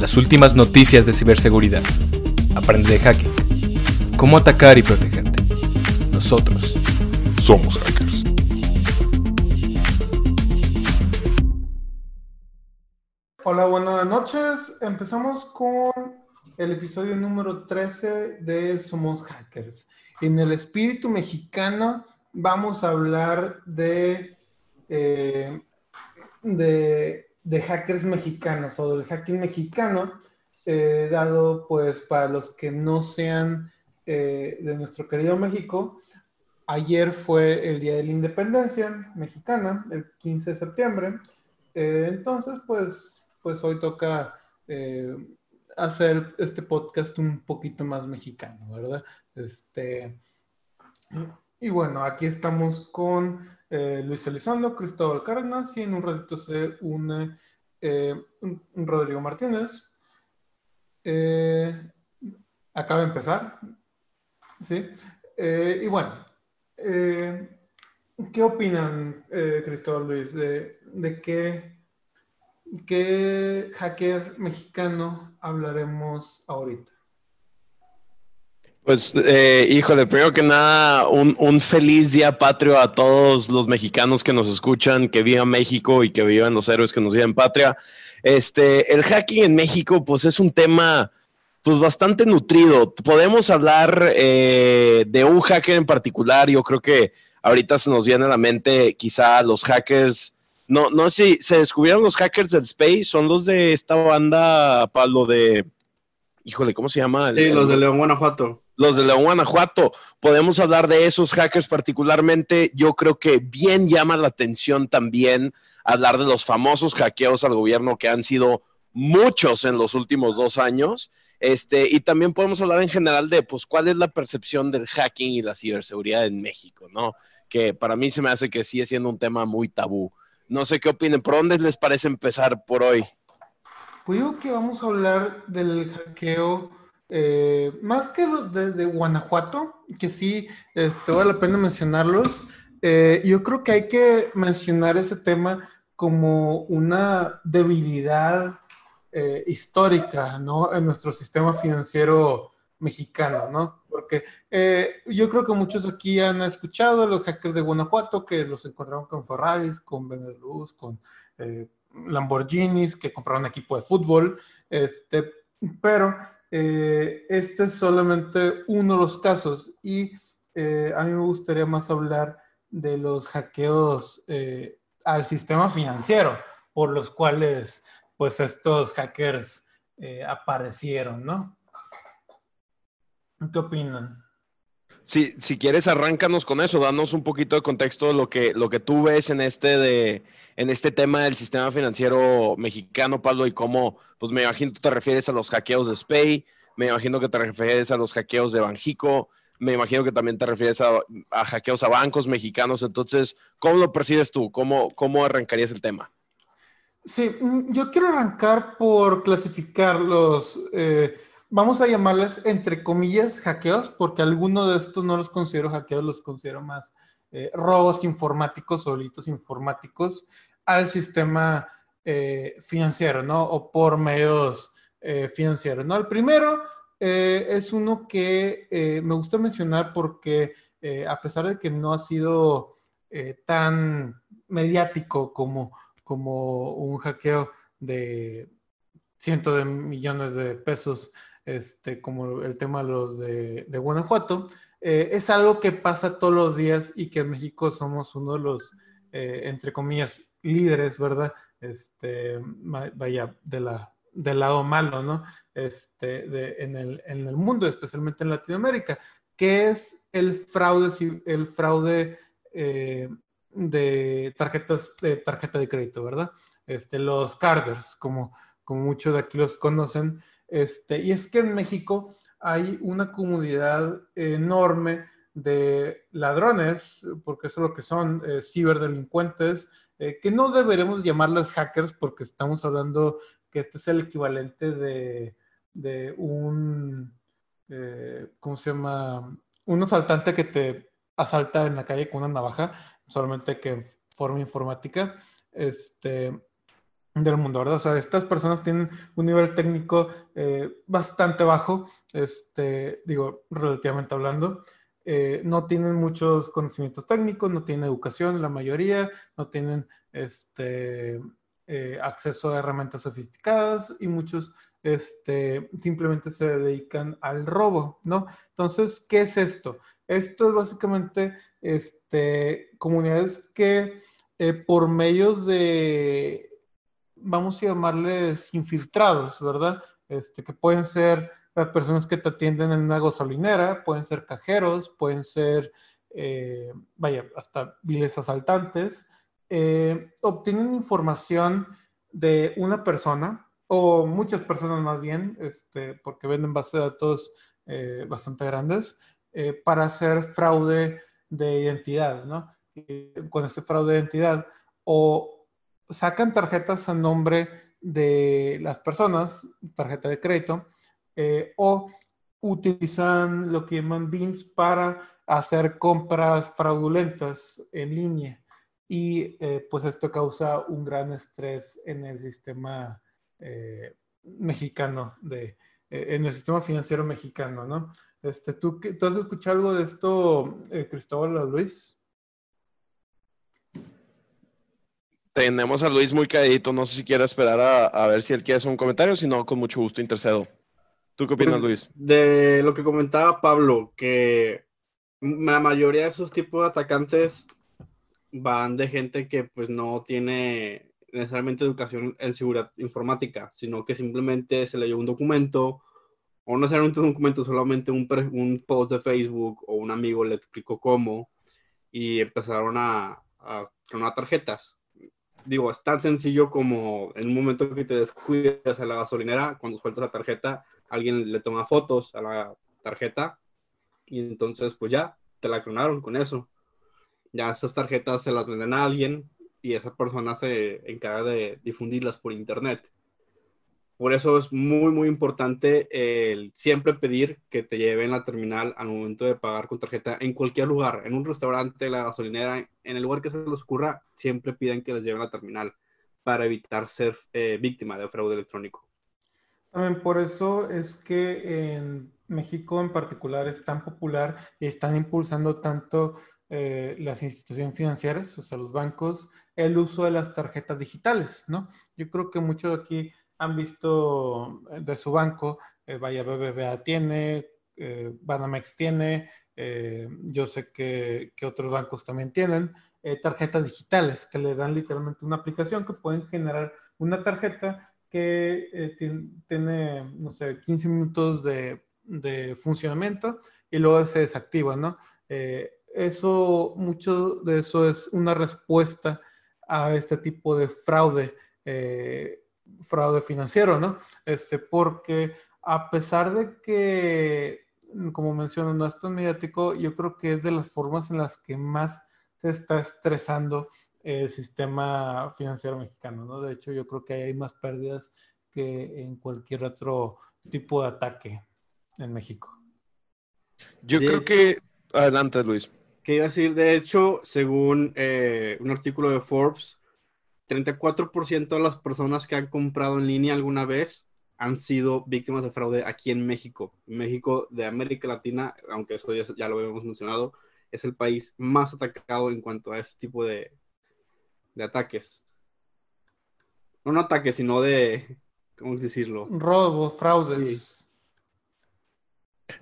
Las últimas noticias de ciberseguridad. Aprende de hacking. Cómo atacar y protegerte. Nosotros somos hackers. Hola, buenas noches. Empezamos con el episodio número 13 de Somos Hackers. En el espíritu mexicano vamos a hablar de, eh, de, hackers mexicanos o del hacking mexicano, eh, dado pues para los que no sean eh, de nuestro querido México. Ayer fue el Día de la Independencia mexicana, el 15 de septiembre. entonces, pues, pues hoy toca hacer este podcast un poquito más mexicano, ¿verdad? Este, y bueno, aquí estamos con eh, Luis Elizondo, Cristóbal Cárdenas y en un ratito se une eh, Rodrigo Martínez. Eh, acaba de empezar, ¿sí? y bueno, ¿qué opinan, Cristóbal Luis, de, de qué ¿Qué hacker mexicano hablaremos ahorita? Pues, eh, híjole, primero que nada, un, feliz día patrio a todos los mexicanos que nos escuchan, que vivan México y que vivan los héroes que nos vivan patria. Este, el hacking en México, pues es un tema, pues bastante nutrido. Podemos hablar eh, de un hacker en particular. Yo creo que ahorita se nos viene a la mente quizá los hackers no, no sé si se descubrieron los hackers del Space, son los de esta banda, Pablo, de. Híjole, ¿cómo se llama? Sí, los de León, Guanajuato. Los de León, Guanajuato. Podemos hablar de esos hackers particularmente. Yo creo que bien llama la atención también hablar de los famosos hackeos al gobierno que han sido muchos en los últimos dos años. Este, y también podemos hablar en general de, pues, cuál es la percepción del hacking y la ciberseguridad en México, ¿no? Que para mí se me hace que sigue siendo un tema muy tabú. No sé qué opinen. ¿Por dónde les parece empezar por hoy? Pues yo que vamos a hablar del hackeo, eh, más que de, de, Guanajuato, que sí, este, vale la pena mencionarlos. Eh, yo creo que hay que mencionar ese tema como una debilidad eh, histórica, ¿no? En nuestro sistema financiero mexicano, ¿no? porque yo creo que muchos aquí han escuchado los hackers de Guanajuato que los encontraron con Ferraris, con BMW, con eh, Lamborghinis, que compraron equipo de fútbol, este, pero eh, este es solamente uno de los casos y a mí me gustaría más hablar de los hackeos al sistema financiero por los cuales pues estos hackers aparecieron, ¿no? ¿Qué opinan? Sí, si quieres, arráncanos con eso, danos un poquito de contexto de lo que, lo que tú ves en este, de, en este tema del sistema financiero mexicano, Pablo, y cómo, pues me imagino que te refieres a los hackeos de SPAY, me imagino que te refieres a los hackeos de Banjico, me imagino que también te refieres a, hackeos a bancos mexicanos. Entonces, ¿cómo lo percibes tú? ¿Cómo, cómo arrancarías el tema? Sí, mm, yo quiero arrancar por clasificar los... Eh, vamos a llamarles entre comillas hackeos, porque algunos de estos no los considero hackeos, los considero más eh, robos informáticos o delitos informáticos al sistema eh, financiero, ¿no? O por medios eh, financieros, ¿no? El primero es uno que me gusta mencionar porque a pesar de que no ha sido tan mediático como, como un hackeo de cientos de millones de pesos este, como el tema de los de, Guanajuato, eh, es algo que pasa todos los días y que en México somos uno de los, eh, entre comillas, líderes, ¿verdad? Este, vaya, de la, del lado malo, ¿no? Este, en, el, en el mundo, especialmente en Latinoamérica, que es el fraude, el fraude eh, de tarjetas de tarjeta de crédito, ¿verdad? Este, los carders, como, como muchos de aquí los conocen, este, y es que en México hay una comunidad enorme de ladrones, porque eso es lo que son eh, ciberdelincuentes, eh, que no deberemos llamarles hackers porque estamos hablando que este es el equivalente de, un, eh, ¿cómo se llama? Un asaltante que te asalta en la calle con una navaja, solamente que en forma informática. Este, del mundo, ¿verdad? O sea, estas personas tienen un nivel técnico eh, bastante bajo, este, digo, relativamente hablando. Eh, no tienen muchos conocimientos técnicos, no tienen educación, la mayoría, no tienen este, eh, acceso a herramientas sofisticadas y muchos este, simplemente se dedican al robo, ¿no? Entonces, ¿qué es esto? Esto es básicamente este, comunidades que por medios de vamos a llamarles infiltrados, ¿verdad? Este, que pueden ser las personas que te atienden en una gasolinera, pueden ser cajeros, pueden ser, eh, vaya, hasta viles asaltantes, eh, obtienen información de una persona o muchas personas más bien, este, porque venden bases de datos eh, bastante grandes, para hacer fraude de identidad, ¿no? con este fraude de identidad o sacan tarjetas a nombre de las personas, tarjeta de crédito, eh, o utilizan lo que llaman BINs para hacer compras fraudulentas en línea. Y eh, pues esto causa un gran estrés en el sistema eh, mexicano, de, en el sistema financiero mexicano, ¿no? Este, ¿tú, ¿Tú has escuchado algo de esto, Cristóbal Luis? Tenemos a Luis muy cadito. No sé si quiere esperar a, ver si él quiere hacer un comentario, si no, con mucho gusto intercedo. ¿Tú qué opinas, pues, Luis? De lo que comentaba Pablo, que la mayoría de esos tipos de atacantes van de gente que pues no tiene necesariamente educación en seguridad informática, sino que simplemente se leyó un documento o no necesariamente un documento, solamente un, un post de Facebook o un amigo le explicó cómo y empezaron a, a clonar tarjetas digo, es tan sencillo como en un momento que te descuidas a la gasolinera, cuando sueltas la tarjeta, alguien le toma fotos a la tarjeta y entonces pues ya, te la clonaron con eso. Ya esas tarjetas se las venden a alguien y esa persona se encarga de difundirlas por internet. Por eso es muy, muy importante el siempre pedir que te lleven la terminal al momento de pagar con tarjeta en cualquier lugar, en un restaurante, la gasolinera, en el lugar que se les ocurra, siempre piden que les lleven la terminal para evitar ser eh, víctima de fraude electrónico. También por eso es que en México en particular es tan popular y están impulsando tanto eh, las instituciones financieras, o sea, los bancos, el uso de las tarjetas digitales, ¿no? Yo creo que mucho aquí han visto eh, de su banco, eh, vaya BBVA tiene, eh, Banamex tiene, yo sé que, otros bancos también tienen, tarjetas digitales que le dan literalmente una aplicación que pueden generar una tarjeta que tiene, no sé, 15 minutos de, de, funcionamiento y luego se desactiva, ¿no? eso, mucho de eso es una respuesta a este tipo de fraude fraude financiero, ¿no? Este, porque a pesar de que, como menciono, no es tan mediático, yo creo que es de las formas en las que más se está estresando el sistema financiero mexicano, ¿no? De hecho, yo creo que hay más pérdidas que en cualquier otro tipo de ataque en México. Yo creo que... Adelante, Luis. Que iba a decir, de hecho, según eh, un artículo de Forbes, 34% de las personas que han comprado en línea alguna vez han sido víctimas de fraude aquí en México. México de América Latina, aunque eso ya, lo habíamos mencionado, es el país más atacado en cuanto a este tipo de, ataques. No, no ataques, sino de, ¿cómo decirlo? Robos, fraudes.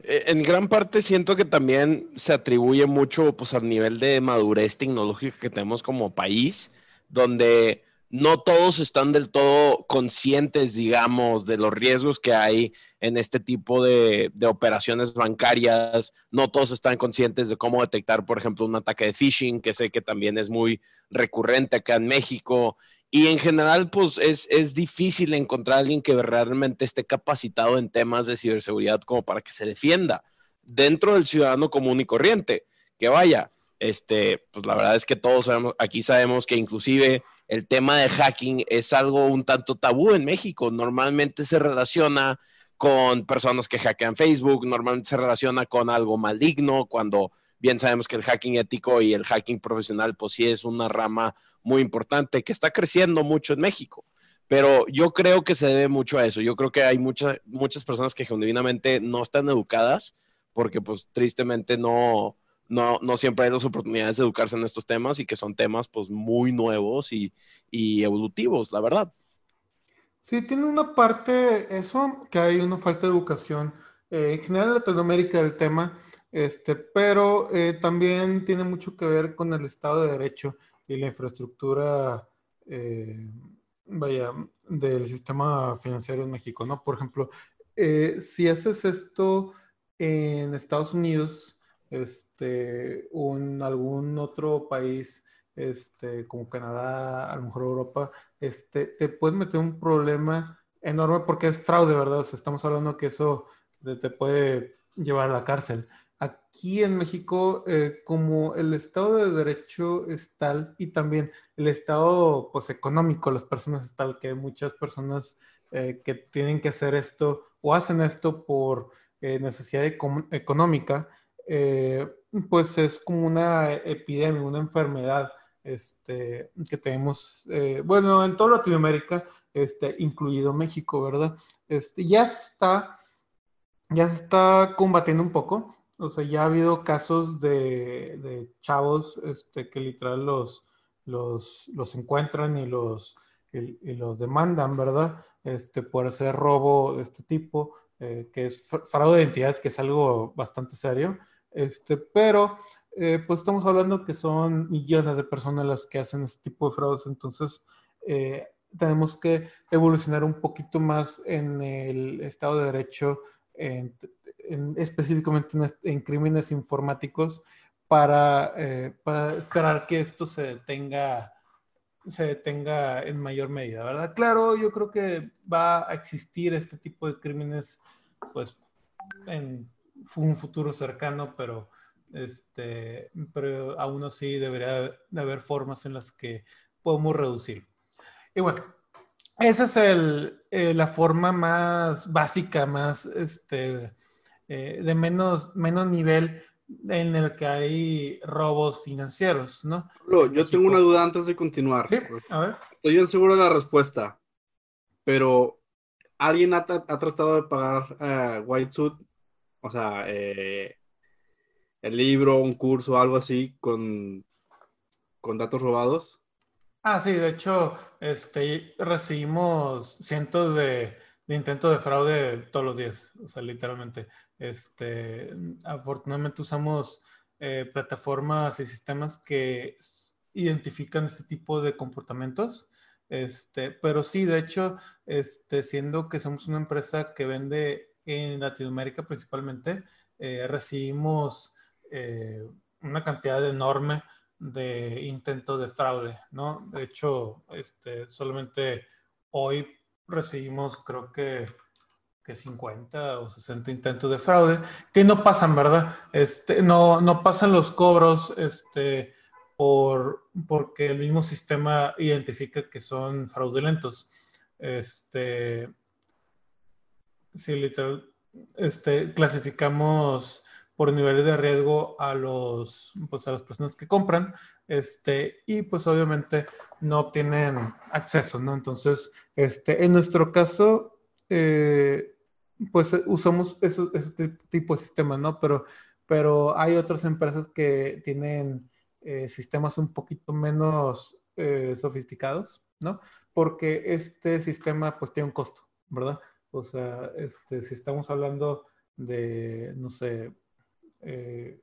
Eh, en gran parte siento que también se atribuye mucho pues, al nivel de madurez tecnológica que tenemos como país donde no todos están del todo conscientes, digamos, de los riesgos que hay en este tipo de, operaciones bancarias. No todos están conscientes de cómo detectar, por ejemplo, un ataque de phishing, que sé que también es muy recurrente acá en México. Y en general, pues es, es difícil encontrar a alguien que realmente esté capacitado en temas de ciberseguridad como para que se defienda dentro del ciudadano común y corriente. Que vaya, este, pues la verdad es que todos sabemos, aquí sabemos que inclusive el tema de hacking es algo un tanto tabú en México. Normalmente se relaciona con personas que hackean Facebook, normalmente se relaciona con algo maligno, cuando bien sabemos que el hacking ético y el hacking profesional, pues sí es una rama muy importante que está creciendo mucho en México. Pero yo creo que se debe mucho a eso. Yo creo que hay muchas muchas personas que genuinamente no están educadas porque pues tristemente no, no, no siempre hay las oportunidades de educarse en estos temas y que son temas pues muy nuevos y, y evolutivos, la verdad. Sí, tiene una parte eso, que hay una falta de educación eh, en general en Latinoamérica el tema, este, pero eh, también tiene mucho que ver con el Estado de Derecho y la infraestructura, eh, vaya, del sistema financiero en México, ¿no? Por ejemplo, si haces esto en Estados Unidos, este, en algún otro país, este, como Canadá, a lo mejor Europa, este, te puedes meter un problema enorme porque es fraude, ¿verdad? O sea, estamos hablando que eso te puede llevar a la cárcel. Aquí en México, eh, como el Estado de Derecho es tal y también el Estado pues, económico, las personas es tal que hay muchas personas eh, que tienen que hacer esto o hacen esto por eh, necesidad económica, pues es como una epidemia, una enfermedad este, que tenemos, bueno, en toda Latinoamérica, este, incluido México, ¿verdad? Este, ya está ya se está combatiendo un poco. O sea, ya ha habido casos de, chavos este, que literal los, los, los encuentran y los, y, los demandan, ¿verdad? Este, por hacer robo de este tipo, eh, que es fraude de identidad, que es algo bastante serio. Este, pero, eh, pues estamos hablando que son millones de personas las que hacen este tipo de fraudes, entonces eh, tenemos que evolucionar un poquito más en el Estado de Derecho específicamente en, crímenes informáticos para, eh, para, esperar que esto se detenga, se detenga en mayor medida, ¿verdad? Claro, yo creo que va a existir este tipo de crímenes, pues, en un futuro cercano, pero, este, pero aún así debería de haber formas en las que podemos reducir. Y bueno, esa es el, eh, la forma más básica, más este, eh, de menos, menos nivel en el que hay robos financieros, ¿no? yo tengo una duda antes de continuar. Sí, a ver. Estoy bien seguro de la respuesta, pero ¿alguien ha, tratado de pagar uh, White Suit? O sea, el libro, un curso, algo así, con, con datos robados. Ah, sí, de hecho, este, recibimos cientos de, intentos de fraude todos los días, o sea, literalmente. Este, afortunadamente usamos eh, plataformas y sistemas que identifican este tipo de comportamientos. Este, pero sí, de hecho, este, siendo que somos una empresa que vende en Latinoamérica principalmente, eh, recibimos eh, una cantidad enorme de intento de fraude, ¿no? De hecho, este, solamente hoy recibimos creo que, que 50 o 60 intentos de fraude que no pasan, ¿verdad? Este, no, no pasan los cobros este, por, porque el mismo sistema identifica que son fraudulentos. Este, sí, literal, este, clasificamos por niveles de riesgo a los pues a las personas que compran este y pues obviamente no obtienen acceso no entonces este en nuestro caso eh, pues usamos ese tipo de sistemas no pero pero hay otras empresas que tienen eh, sistemas un poquito menos eh, sofisticados no porque este sistema pues tiene un costo verdad o sea este si estamos hablando de no sé eh,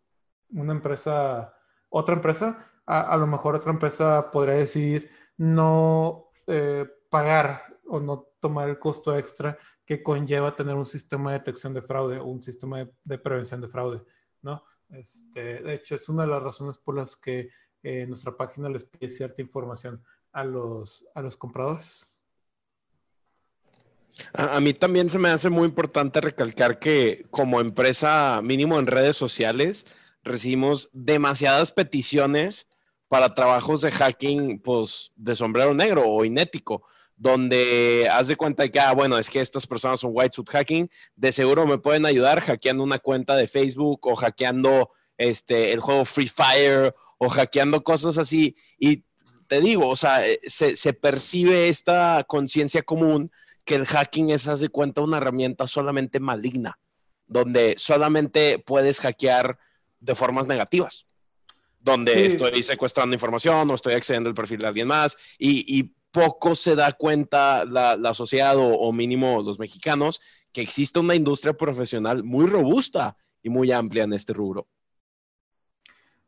una empresa, otra empresa, a, lo mejor otra empresa podría decidir no eh, pagar o no tomar el costo extra que conlleva tener un sistema de detección de fraude o un sistema de, prevención de fraude, ¿no? Este, de hecho, es una de las razones por las que eh, nuestra página les pide cierta información a los, a los compradores. A, mí también se me hace muy importante recalcar que como empresa, mínimo en redes sociales, recibimos demasiadas peticiones para trabajos de hacking, pues, de sombrero negro o inético, donde haz de cuenta que, ah, bueno, es que estas personas son white suit hacking, de seguro me pueden ayudar hackeando una cuenta de Facebook o hackeando este, el juego Free Fire o hackeando cosas así. Y te digo, o sea, eh, se, se percibe esta conciencia común que el hacking es, haz de cuenta, una herramienta solamente maligna, donde solamente puedes hackear de formas negativas, donde estoy secuestrando información o estoy accediendo al perfil de alguien más y, poco se da cuenta la, la sociedad o, mínimo los mexicanos que existe una industria profesional muy robusta y muy amplia en este rubro.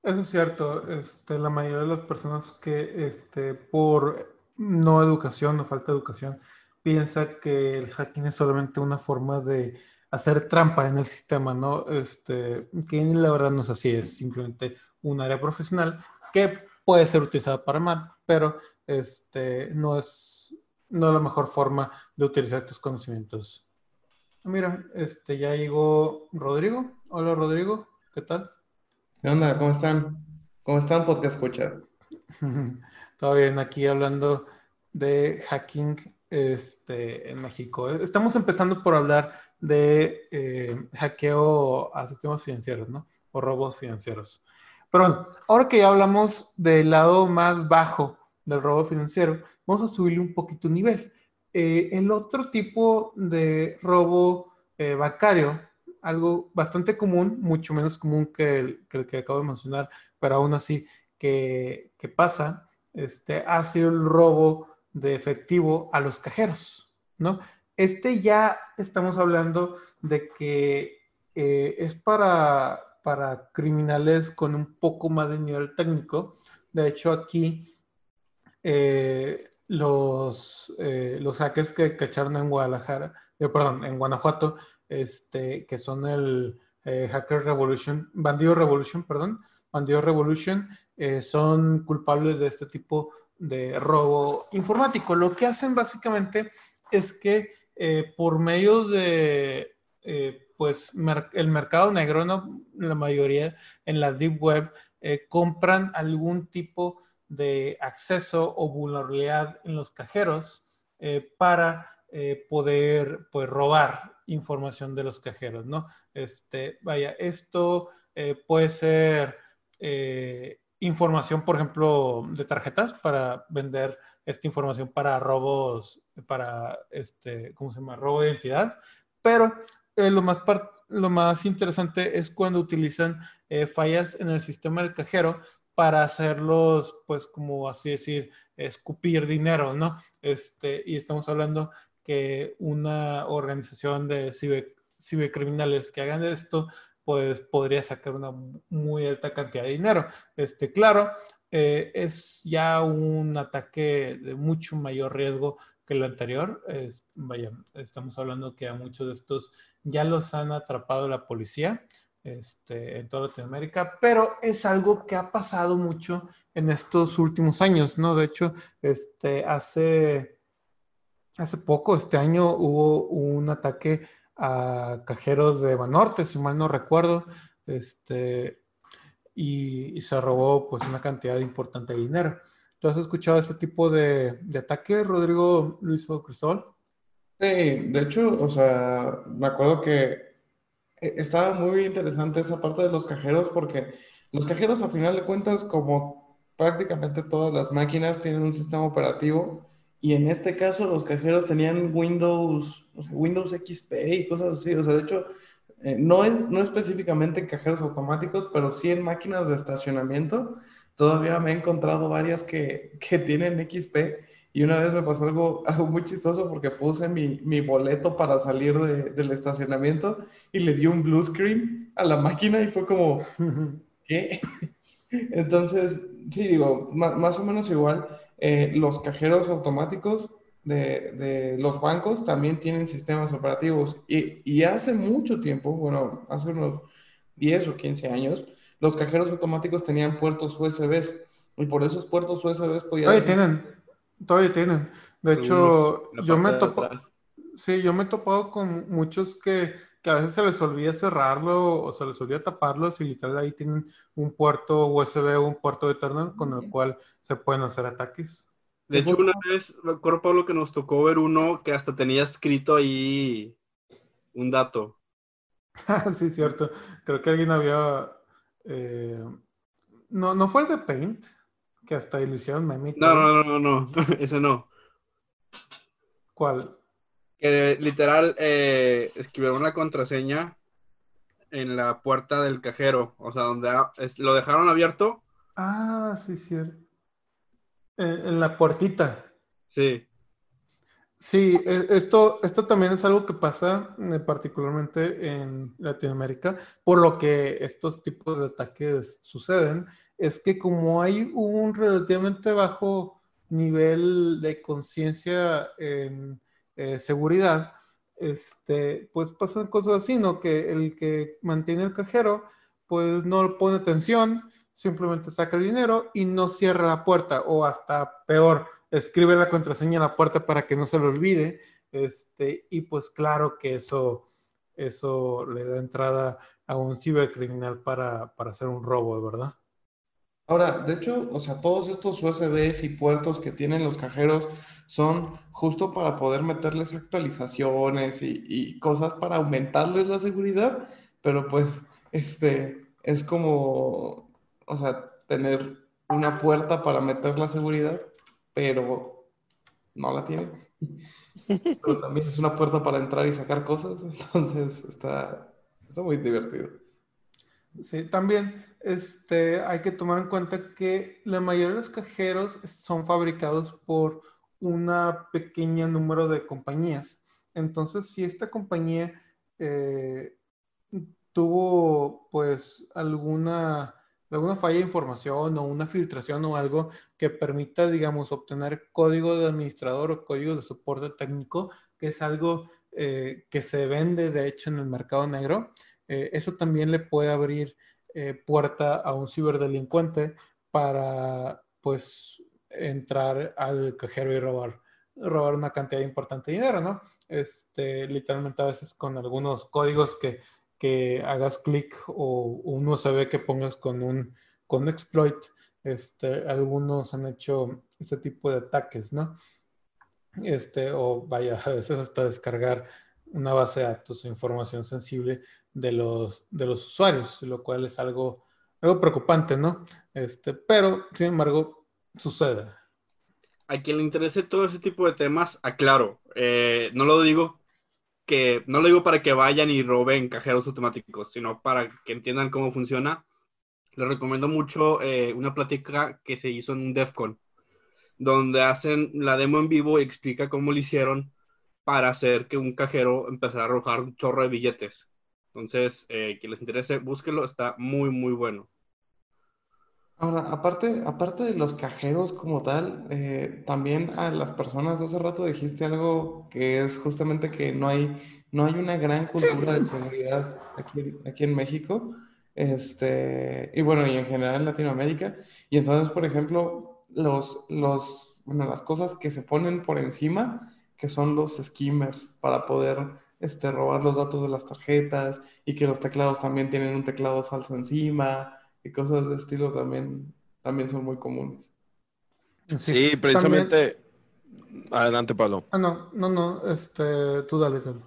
Eso es cierto. Este, la mayoría de las personas que este, por no educación o falta de educación piensa que el hacking es solamente una forma de hacer trampa en el sistema, ¿no? Este, que la verdad no es así, es simplemente un área profesional que puede ser utilizada para mal, pero este, no, es, no la mejor forma de utilizar estos conocimientos. Mira, este, ya llegó Rodrigo. Hola Rodrigo, ¿qué tal? ¿Qué onda? ¿Cómo están? ¿Cómo están, podcast escuchar? Todo bien, aquí hablando de hacking este, en México. Estamos empezando por hablar de eh, hackeo a sistemas financieros, ¿no? O robos financieros. Pero bueno, ahora que ya hablamos del lado más bajo del robo financiero, vamos a subirle un poquito nivel. Eh, el otro tipo de robo eh, bancario, algo bastante común, mucho menos común que el que, acabo de mencionar, pero aún así que, que pasa, este, ha sido el robo de efectivo a los cajeros, ¿no? Este ya estamos hablando de que eh, es para, para criminales con un poco más de nivel técnico. De hecho, aquí eh, los, eh, los hackers que cacharon en Guadalajara, perdón, en Guanajuato, este, que son el Hacker Revolution, Bandido Revolution, perdón, Bandido Revolution, son culpables de este tipo de robo informático. Lo que hacen básicamente es que eh, por medio de eh, pues el mercado negro, ¿no? la mayoría en la deep web, eh, compran algún tipo de acceso o vulnerabilidad en los cajeros para poder pues, robar información de los cajeros, ¿no? Este, vaya, esto puede ser información, por ejemplo, de tarjetas para vender esta información para robos, para este, ¿cómo se llama? Robo de identidad. Pero eh, lo, más lo más interesante es cuando utilizan eh, fallas en el sistema del cajero para hacerlos, pues, como así decir, escupir dinero, ¿no? Este, y estamos hablando que una organización de cibercriminales que hagan esto pues podría sacar una muy alta cantidad de dinero. Este, claro, eh, es ya un ataque de mucho mayor riesgo que el anterior. Es, vaya, estamos hablando que a muchos de estos ya los han atrapado la policía este, en toda Latinoamérica, pero es algo que ha pasado mucho en estos últimos años, ¿no? De hecho, este, hace, hace poco, este año, hubo un ataque a cajeros de Banorte, si mal no recuerdo, este, y, se robó pues una cantidad importante de dinero. ¿Tú has escuchado este tipo de, de ataque, Rodrigo Luis Cristóbal? Sí, de hecho, o sea, me acuerdo que e, estaba muy interesante esa parte de los cajeros porque los cajeros a final de cuentas, como prácticamente todas las máquinas tienen un sistema operativo, y en este caso los cajeros tenían Windows, Windows XP y cosas así. O sea, de hecho, eh, no, no específicamente en cajeros automáticos, pero sí en máquinas de estacionamiento. Todavía me he encontrado varias que, que tienen XP. Y una vez me pasó algo, algo muy chistoso porque puse mi, mi boleto para salir de, del estacionamiento y le di un blue screen a la máquina y fue como, ¿qué? Entonces, sí, digo, más o menos igual. Eh, los cajeros automáticos de, los bancos también tienen sistemas operativos. Y, hace mucho tiempo, bueno, hace unos 10 o 15 años, los cajeros automáticos tenían puertos USB y por esos puertos USB podían... Todavía tienen, todavía tienen. De hecho, yo me, topo, sí, yo me he topado con muchos que, que, a veces se les olvida cerrarlo o se les olvida taparlo y literal ahí tienen un puerto USB o un puerto Ethernet con el cual se pueden hacer ataques. De hecho, una vez, recuerdo Pablo que nos tocó ver uno que hasta tenía escrito ahí un dato. sí, cierto. Creo que alguien había. Eh, no, no fue el de Paint. Que hasta hicieron meme. No, no, no, no, no, ese no. ¿Cuál? Que literal eh, escribieron la contraseña en la puerta del cajero, o sea, donde lo dejaron abierto. Ah, sí, cierto. En, la puertita. Sí. Sí, e, esto, esto también es algo que pasa eh, particularmente en Latinoamérica, por lo que estos tipos de ataques suceden, es que como hay un relativamente bajo nivel de conciencia en eh, seguridad, este, pues pasan cosas así, ¿no? Que el que mantiene el cajero, pues no pone atención, simplemente saca el dinero y no cierra la puerta, o hasta peor, escribe la contraseña en la puerta para que no se lo olvide, este, y pues claro que eso, eso le da entrada a un cibercriminal para, para hacer un robo, ¿verdad? Ahora, de hecho, o sea, todos estos USBs y puertos que tienen los cajeros son justo para poder meterles actualizaciones y, y cosas para aumentarles la seguridad, pero pues, este, es como o sea, tener una puerta para meter la seguridad, pero no la tiene. Pero también es una puerta para entrar y sacar cosas, entonces está, está muy divertido. Sí, también este, hay que tomar en cuenta que la mayoría de los cajeros son fabricados por una pequeña número de compañías. Entonces, si esta compañía eh, tuvo pues alguna alguna falla de información o una filtración o algo que permita, digamos, obtener código de administrador o código de soporte técnico, que es algo eh, que se vende, de hecho, en el mercado negro. Eh, eso también le puede abrir eh, puerta a un ciberdelincuente para, pues, entrar al cajero y robar robar una cantidad importante de dinero, ¿no? Este, literalmente a veces con algunos códigos que que hagas clic o un USB que pongas con un con exploit. Este, algunos han hecho este tipo de ataques, ¿no? Este, o vaya, a veces hasta descargar una base de datos o información sensible de los, de los usuarios, lo cual es algo, algo preocupante, ¿no? Este, pero, sin embargo, sucede. A quien le interese todo ese tipo de temas, aclaro, eh, no lo digo que no lo digo para que vayan y roben cajeros automáticos, sino para que entiendan cómo funciona. Les recomiendo mucho eh, una plática que se hizo en un DEFCON, donde hacen la demo en vivo y explica cómo lo hicieron para hacer que un cajero empezara a arrojar un chorro de billetes. Entonces, eh, quien les interese, búsquelo, está muy, muy bueno. Ahora, aparte, aparte de los cajeros como tal, eh, también a las personas, hace rato dijiste algo que es justamente que no hay, no hay una gran cultura de seguridad aquí, aquí en México, este, y bueno, y en general en Latinoamérica. Y entonces, por ejemplo, los, los, bueno, las cosas que se ponen por encima, que son los skimmers, para poder este, robar los datos de las tarjetas y que los teclados también tienen un teclado falso encima y cosas de estilo también, también son muy comunes. Sí, precisamente. Adelante, Pablo. Ah, no, no, no, este, tú dale, dale.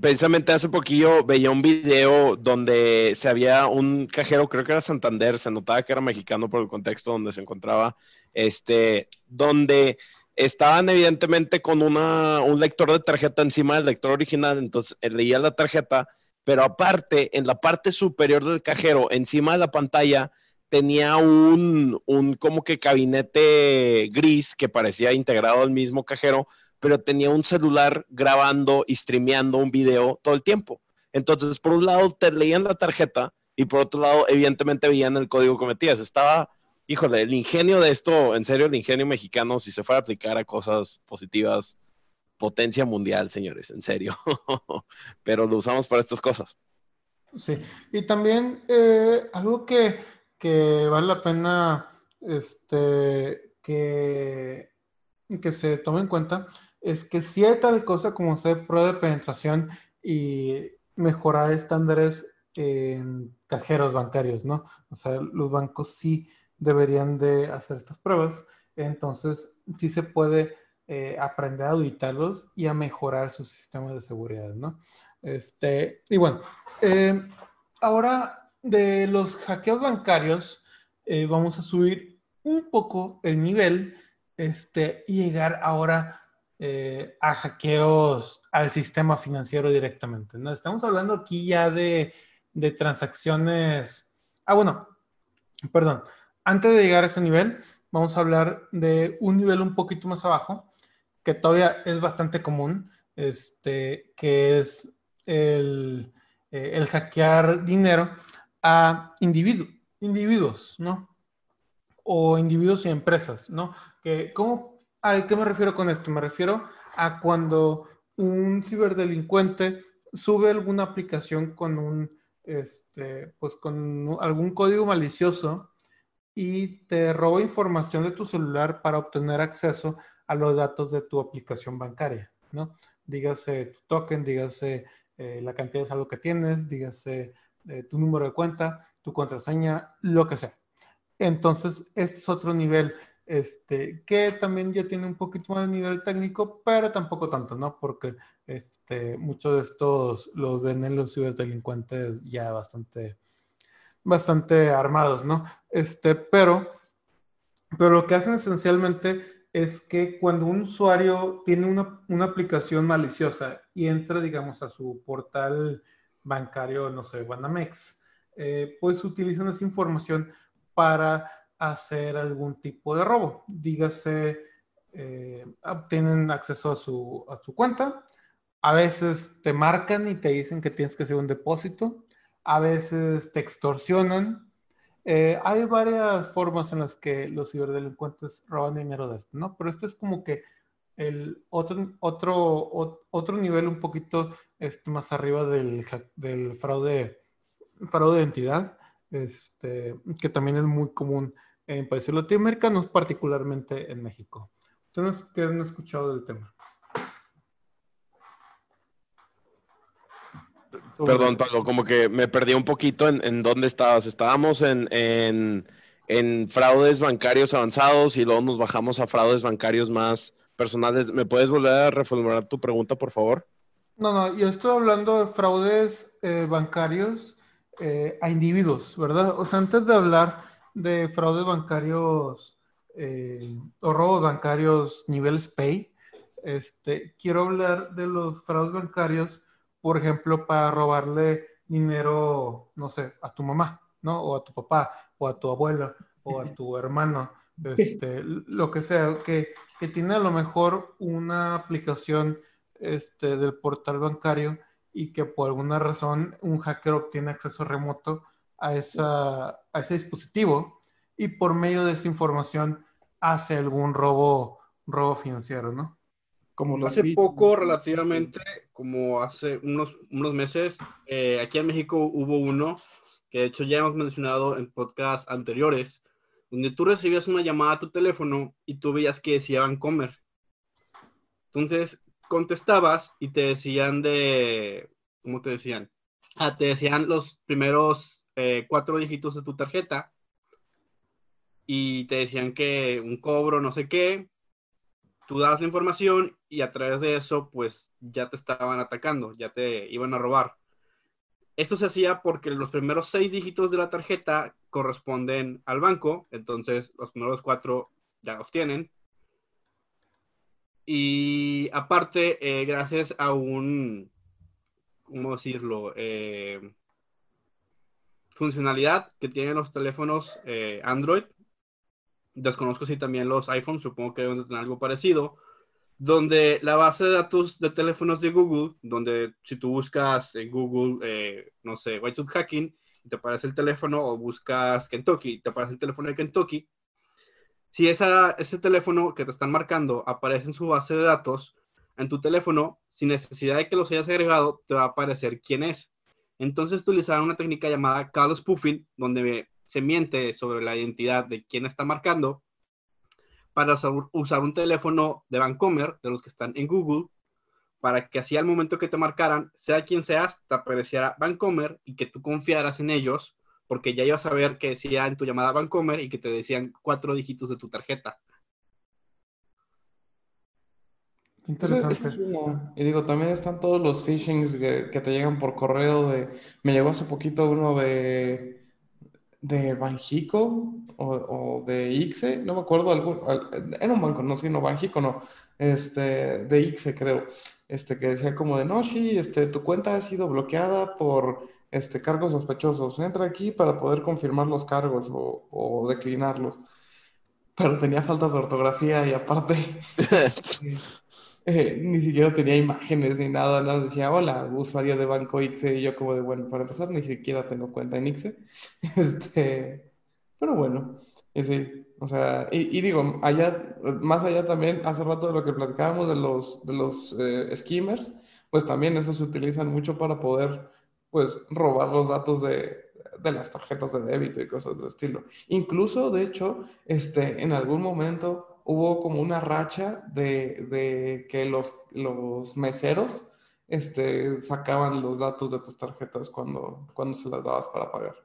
Precisamente hace poquillo veía un video donde se había un cajero, creo que era Santander, se notaba que era mexicano por el contexto donde se encontraba, este, donde estaban evidentemente con una, un lector de tarjeta encima del lector original, entonces leía la tarjeta pero aparte, en la parte superior del cajero, encima de la pantalla, tenía un, un como que gabinete gris que parecía integrado al mismo cajero, pero tenía un celular grabando y streameando un video todo el tiempo. Entonces, por un lado, te leían la tarjeta y por otro lado, evidentemente veían el código que metías. Estaba, híjole, el ingenio de esto, en serio, el ingenio mexicano, si se fuera a aplicar a cosas positivas, potencia mundial, señores, en serio. Pero lo usamos para estas cosas. Sí, y también eh, algo que, vale la pena este, que, que se tome en cuenta es que si hay tal cosa como hacer prueba de penetración y mejorar estándares en cajeros bancarios, ¿no? O sea, los bancos sí deberían de hacer estas pruebas, entonces sí se puede eh, aprender a auditarlos y a mejorar sus sistemas de seguridad, ¿no? Este, y bueno, eh, ahora de los hackeos bancarios, eh, vamos a subir un poco el nivel este, y llegar ahora a hackeos al sistema financiero directamente. ¿no? Estamos hablando aquí ya de, de transacciones. Ah, bueno, perdón. Antes de llegar a ese nivel, vamos a hablar de un nivel un poquito más abajo, que todavía es bastante común, este, que es el, eh, el hackear dinero a individuos, individuos, ¿no? O individuos y empresas, ¿no? Que, ¿cómo, ¿A qué me refiero con esto? Me refiero a cuando un ciberdelincuente sube alguna aplicación con un, este, pues con algún código malicioso y te roba información de tu celular para obtener acceso a los datos de tu aplicación bancaria, ¿no? Dígase tu token, dígase eh, la cantidad de saldo que tienes, dígase eh, tu número de cuenta, tu contraseña, lo que sea. Entonces, este es otro nivel, este, que también ya tiene un poquito más de nivel técnico, pero tampoco tanto, ¿no? Porque este, muchos de estos los ven en los ciberdelincuentes ya bastante, bastante armados, ¿no? Este, pero, pero lo que hacen esencialmente es que cuando un usuario tiene una, una, aplicación maliciosa y entra, digamos, a su portal bancario, no sé, Banamex, eh, pues utilizan esa información para hacer algún tipo de robo. Dígase, eh, obtienen acceso a su, a su cuenta, a veces te marcan y te dicen que tienes que hacer un depósito, a veces te extorsionan, eh, hay varias formas en las que los ciberdelincuentes roban dinero de esto, ¿no? Pero este es como que el otro, otro, otro nivel un poquito este, más arriba del, fraude, fraude de identidad, este, que también es muy común en países latinoamericanos, particularmente en México. Entonces, ¿qué han escuchado del tema? Perdón, Pablo, como que me perdí un poquito en, en dónde estabas. Estábamos en, en, en, fraudes bancarios avanzados y luego nos bajamos a fraudes bancarios más personales. ¿Me puedes volver a reformular tu pregunta, por favor? No, no, yo estoy hablando de fraudes eh, bancarios eh, a individuos, ¿verdad? O sea, antes de hablar de fraudes bancarios eh, o robos bancarios niveles pay, este, quiero hablar de los fraudes bancarios por ejemplo, para robarle dinero, no sé, a tu mamá, ¿no? O a tu papá, o a tu abuelo, o a tu hermano, este, lo que sea, que, que tiene a lo mejor una aplicación este, del portal bancario y que por alguna razón un hacker obtiene acceso remoto a, esa, a ese dispositivo y por medio de esa información hace algún robo, robo financiero, ¿no? hace poco, relativamente, como hace unos, unos meses, eh, aquí en México hubo uno que de hecho ya hemos mencionado en podcasts anteriores, donde tú recibías una llamada a tu teléfono y tú veías que decía Vancomer. Entonces contestabas y te decían de, ¿cómo te decían? Ah, te decían los primeros eh, cuatro dígitos de tu tarjeta y te decían que un cobro, no sé qué, tú dabas la información y a través de eso, pues ya te estaban atacando, ya te iban a robar. Esto se hacía porque los primeros seis dígitos de la tarjeta corresponden al banco, entonces los primeros cuatro ya los. Y aparte, eh, gracias a un, ¿cómo decirlo? Eh, funcionalidad que tienen los teléfonos eh, Android, desconozco si también los iPhones, supongo que deben tener algo parecido, donde la base de datos de teléfonos de Google, donde si tú buscas en Google, eh, no sé, White Hacking, te aparece el teléfono, o buscas Kentucky, te aparece el teléfono de Kentucky, si esa, ese teléfono que te están marcando aparece en su base de datos, en tu teléfono, sin necesidad de que los hayas agregado, te va a aparecer quién es. Entonces utilizaron una técnica llamada call spoofing, donde se miente sobre la identidad de quién está marcando para usar un teléfono de Vancomer, de los que están en Google, para que así al momento que te marcaran, sea quien seas, te apareciera Vancomer y que tú confiaras en ellos, porque ya ibas a ver que decía en tu llamada Vancomer y que te decían cuatro dígitos de tu tarjeta. Interesante. Y digo, también están todos los phishings que, que, te llegan por correo de... Me llegó hace poquito uno de de Banjico o, de ICE, no me acuerdo, algún, era un banco, no, sino Banjico, no, este, de ICE creo, este, que decía como de, no, sí, este, tu cuenta ha sido bloqueada por este, cargos sospechosos, entra aquí para poder confirmar los cargos o, o declinarlos. Pero tenía faltas de ortografía y aparte Ni siquiera tenía imágenes ni nada, nada decía, hola, usuario de Banco ICE, y yo como de, bueno, para empezar, ni siquiera tengo cuenta en ICE. Este, pero bueno, sí, o sea, y, digo, allá, más allá también, hace rato de lo que platicábamos de los, de los eh, skimmers, pues también eso se utilizan mucho para poder, pues, robar los datos de, de las tarjetas de débito y cosas de estilo. Incluso, de hecho, este, en algún momento hubo como una racha de, que los, los meseros este, sacaban los datos de tus tarjetas cuando, cuando se las dabas para pagar.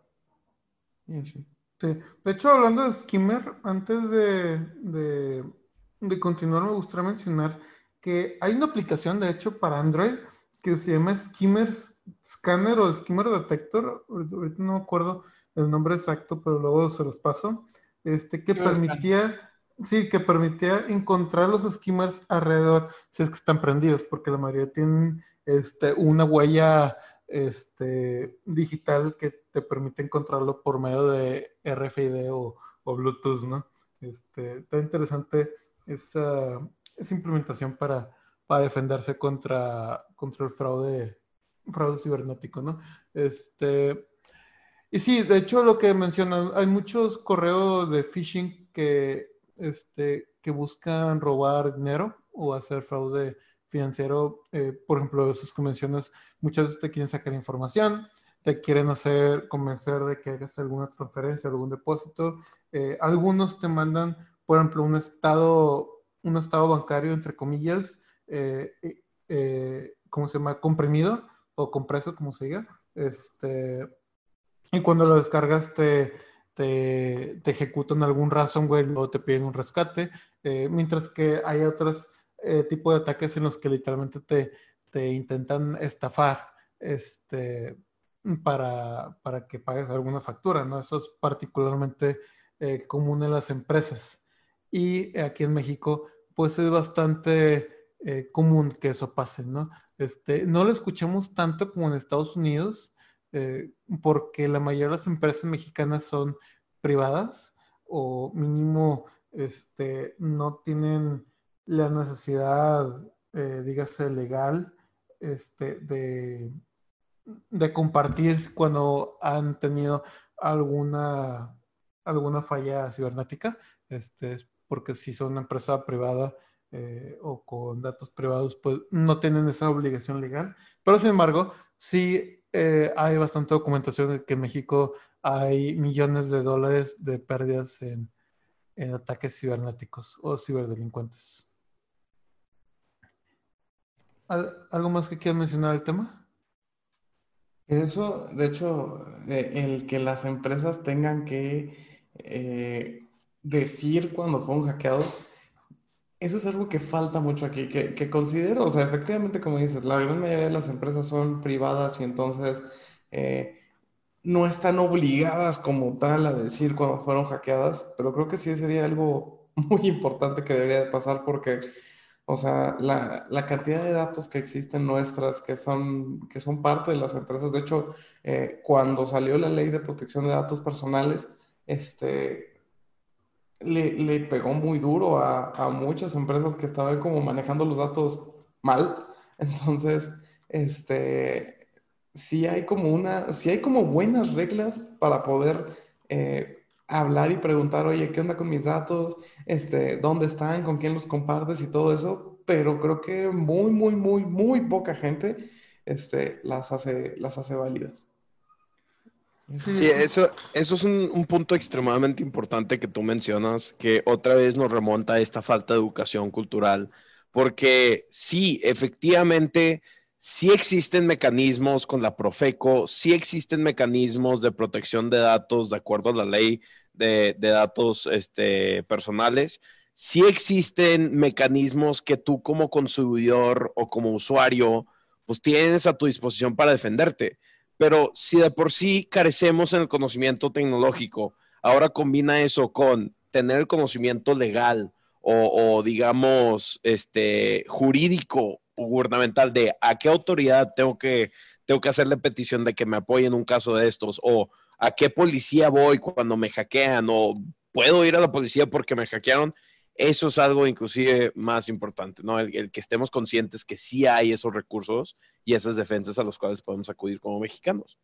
Sí. De hecho, hablando de Skimmer, antes de, de, continuar, me gustaría mencionar que hay una aplicación, de hecho, para Android que se llama Skimmer Scanner o Skimmer Detector. Ahorita no me acuerdo el nombre exacto, pero luego se los paso. Este, que permitía Sí, que permitía encontrar los skimmers alrededor, si es que están prendidos, porque la mayoría tienen este, una huella este, digital que te permite encontrarlo por medio de RFID o, Bluetooth, ¿no? Este, está interesante esa, implementación para, para defenderse contra, contra el fraude, fraude cibernético, ¿no? Este, y sí, de hecho lo que mencionan, hay muchos correos de phishing que este, que buscan robar dinero o hacer fraude financiero. Eh, por ejemplo, esas convenciones muchas veces te quieren sacar información, te quieren hacer convencer de que hagas alguna transferencia, algún depósito. Eh, algunos te mandan, por ejemplo, un estado, un estado bancario, entre comillas, eh, ¿cómo se llama? Comprimido o compreso, como se diga. Este, y cuando lo descargas te te, ejecutan algún ransomware o te piden un rescate, eh, mientras que hay otros eh, tipos de ataques en los que literalmente te, te intentan estafar este, para, para, que pagues alguna factura, ¿no? Eso es particularmente eh, común en las empresas. Y aquí en México, pues es bastante común que eso pase, ¿no? Este, no lo escuchamos tanto como en Estados Unidos, eh, porque la mayoría de las empresas mexicanas son privadas o mínimo este, no tienen la necesidad, eh, dígase, legal este, de, de compartir cuando han tenido alguna, alguna falla cibernética, este, porque si son una empresa privada eh, o con datos privados, pues no tienen esa obligación legal. Pero sin embargo, sí eh, hay bastante documentación de que en México hay millones de dólares de pérdidas en, ataques cibernéticos o ciberdelincuentes. ¿Algo más que quieras mencionar al tema? Eso, de hecho, eh, el que las empresas tengan que eh, decir cuando fueron hackeados eso es algo que falta mucho aquí, que, considero, o sea, efectivamente, como dices, la gran mayoría de las empresas son privadas y entonces eh, no están obligadas como tal a decir cuando fueron hackeadas, pero creo que sí sería algo muy importante que debería de pasar porque, o sea, la, cantidad de datos que existen nuestras, que son, que son parte de las empresas, de hecho, eh, cuando salió la ley de protección de datos personales, este, le, pegó muy duro a, muchas empresas que estaban como manejando los datos mal. Entonces, este, sí hay como una, sí hay como buenas reglas para poder eh, hablar y preguntar, oye, ¿qué onda con mis datos? Este, ¿dónde están? ¿Con quién los compartes? Y todo eso. Pero creo que muy, muy, muy, muy poca gente este, las, hace, las hace válidas. Sí, eso, eso es un, punto extremadamente importante que tú mencionas, que otra vez nos remonta a esta falta de educación cultural, porque sí, efectivamente, sí existen mecanismos con la Profeco, sí existen mecanismos de protección de datos de acuerdo a la ley de, datos este, personales, sí existen mecanismos que tú como consumidor o como usuario, pues tienes a tu disposición para defenderte Pero si de por sí carecemos en el conocimiento tecnológico, ahora combina eso con tener el conocimiento legal o, digamos, este, jurídico o gubernamental de a qué autoridad tengo que, tengo que hacerle petición de que me apoye en un caso de estos o a qué policía voy cuando me hackean o puedo ir a la policía porque me hackearon. Eso es algo inclusive más importante, ¿no? El, que estemos conscientes que sí hay esos recursos y esas defensas a los cuales podemos acudir como mexicanos.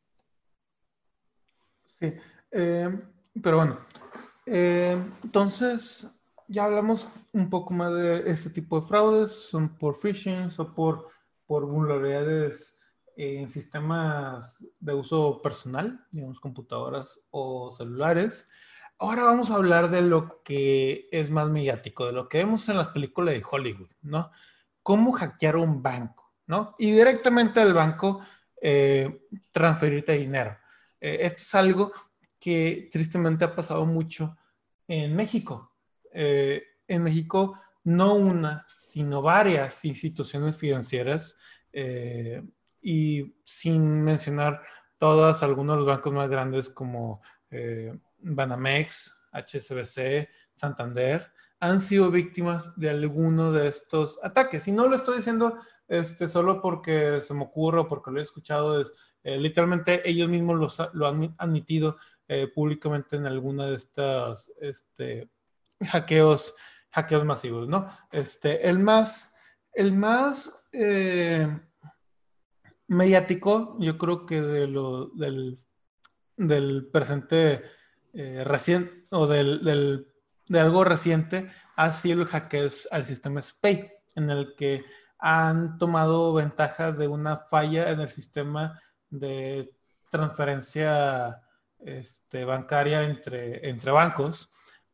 Sí, eh, pero bueno, eh, entonces ya hablamos un poco más de este tipo de fraudes, son por phishing o por, por vulnerabilidades en sistemas de uso personal, digamos computadoras o celulares. Ahora vamos a hablar de lo que es más mediático, de lo que vemos en las películas de Hollywood, ¿no? Cómo hackear un banco, ¿no? Y directamente al banco eh, transferirte dinero. Eh, esto es algo que tristemente ha pasado mucho en México. Eh, en México, no una, sino varias instituciones financieras, y sin mencionar todas, algunos de los bancos más grandes como Banamex, HSBC, Santander, han sido víctimas de alguno de estos ataques. Y no lo estoy diciendo este, solo porque se me ocurre o porque lo he escuchado, es, eh, literalmente ellos mismos lo han admitido eh, públicamente en alguna de estas este, hackeos, hackeos masivos, ¿no? Este, el más, el más eh, mediático, yo creo que de lo, del, del presente eh, reciente o del, de algo reciente ha sido el hackeo al sistema SPAY, en el que han tomado ventaja de una falla en el sistema de transferencia este, bancaria entre, entre bancos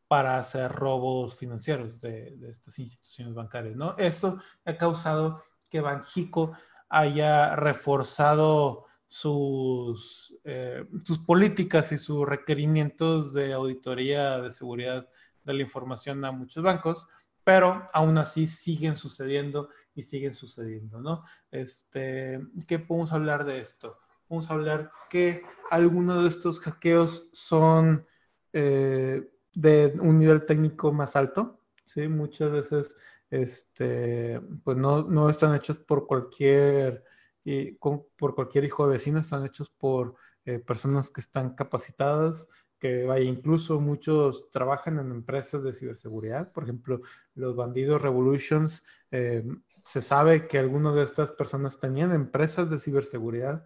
para hacer robos financieros de, estas instituciones bancarias. ¿no? Esto ha causado que Banjico haya reforzado sus, eh, sus políticas y sus requerimientos de auditoría de seguridad de la información a muchos bancos, pero aún así siguen sucediendo y siguen sucediendo, ¿no? Este, ¿Qué podemos hablar de esto? Vamos a hablar que algunos de estos hackeos son eh, de un nivel técnico más alto, ¿sí? Muchas veces este, pues no, no están hechos por cualquier y por cualquier hijo de vecino, están hechos por eh, personas que están capacitadas, que vaya, incluso muchos trabajan en empresas de ciberseguridad, por ejemplo, los bandidos Revolutions, eh, se sabe que algunas de estas personas tenían empresas de ciberseguridad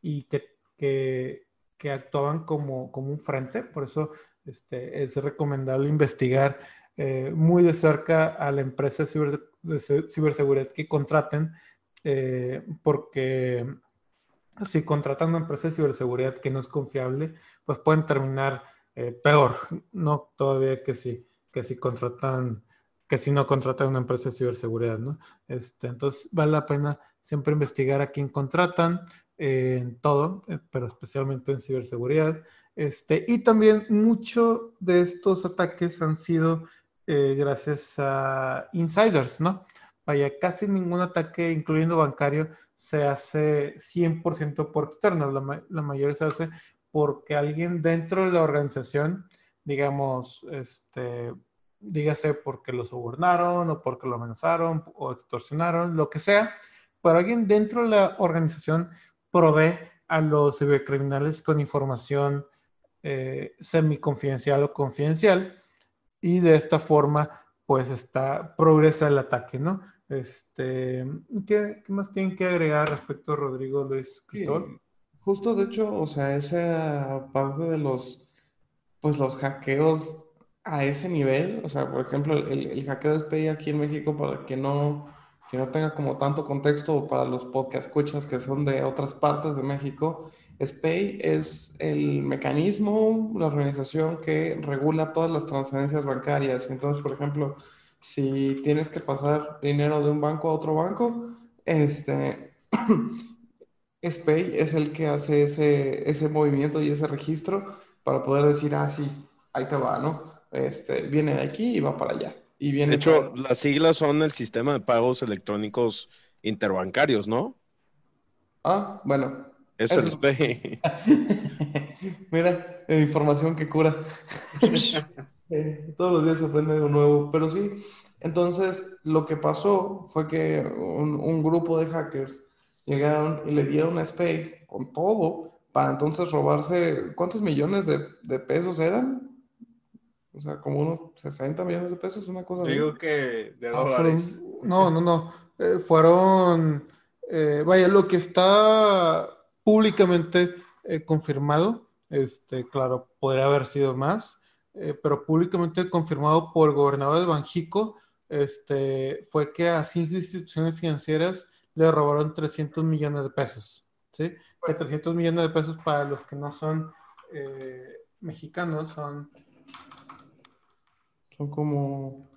y que, que, que actuaban como, como, un frente, por eso este, es recomendable investigar eh, muy de cerca a la empresa de ciberseguridad que contraten eh, porque si contratan una empresa de ciberseguridad que no es confiable, pues pueden terminar eh, peor, ¿no? Todavía que si, que si contratan, que si no contratan una empresa de ciberseguridad, ¿no? Este, entonces vale la pena siempre investigar a quién contratan eh, en todo, pero especialmente en ciberseguridad. Este, y también muchos de estos ataques han sido gracias a insiders, ¿no? Vaya, casi ningún ataque, incluyendo bancario, se hace 100% por externo. La, la, mayoría se hace porque alguien dentro de la organización, digamos, este, dígase porque lo sobornaron o porque lo amenazaron o extorsionaron, lo que sea, pero alguien dentro de la organización provee a los cibercriminales con información eh, semi-confidencial o confidencial y de esta forma pues está, progresa el ataque, ¿no? Este, ¿qué, más tienen que agregar respecto a Rodrigo Luis Cristóbal? justo, de hecho, o sea, esa parte de los, pues los hackeos a ese nivel, o sea, por ejemplo, el, el hackeo de SPI aquí en México, para que no, que no tenga como tanto contexto para los podcast escuchas que son de otras partes de México, SPAY es el mecanismo, la organización que regula todas las transferencias bancarias. Entonces, por ejemplo, si tienes que pasar dinero de un banco a otro banco, este, SPAY es el que hace ese, ese movimiento y ese registro para poder decir, ah, sí, ahí te va, ¿no? Este, viene de aquí y va para allá. Y viene de hecho, las siglas son el sistema de pagos electrónicos interbancarios, ¿no? Ah, bueno, Es el SPEI. Mira, información que cura. Eh, todos los días se aprende algo nuevo, pero sí. Entonces, lo que pasó fue que un, un grupo de hackers llegaron y le dieron a con todo para entonces robarse, ¿cuántos millones de, de pesos eran? O sea, como unos 60 millones de pesos, una cosa así. Digo que de Ah, dólares. fueron- no, no, no. Eh, fueron, eh, vaya, lo que está públicamente eh, confirmado, este, claro, podría haber sido más, eh, pero públicamente confirmado por el gobernador de Banjico, este, fue que a cinco instituciones financieras le robaron 300 millones de pesos, ¿sí? Que 300 millones de pesos para los que no son eh, mexicanos son Son como...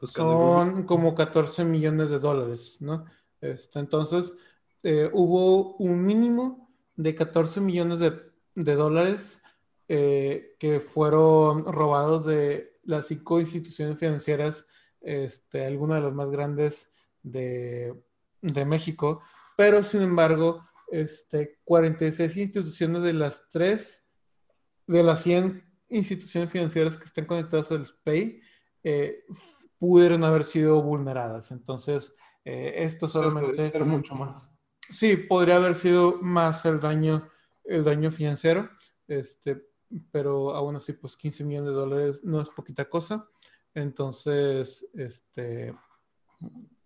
Google. Son como 14 millones de dólares, ¿no? Este, entonces, eh, hubo un mínimo de 14 millones de, de dólares eh, que fueron robados de las cinco instituciones financieras, este, algunas de las más grandes de, de México, pero sin embargo, este, 46 instituciones de las tres, de las 100 instituciones financieras que están conectadas al SPAY, eh, pudieron haber sido vulneradas. Entonces, eh, esto solamente, ser mucho más. sí, podría haber sido más el daño, el daño financiero, este, pero aún así, pues 15 millones de dólares no es poquita cosa. Entonces, este,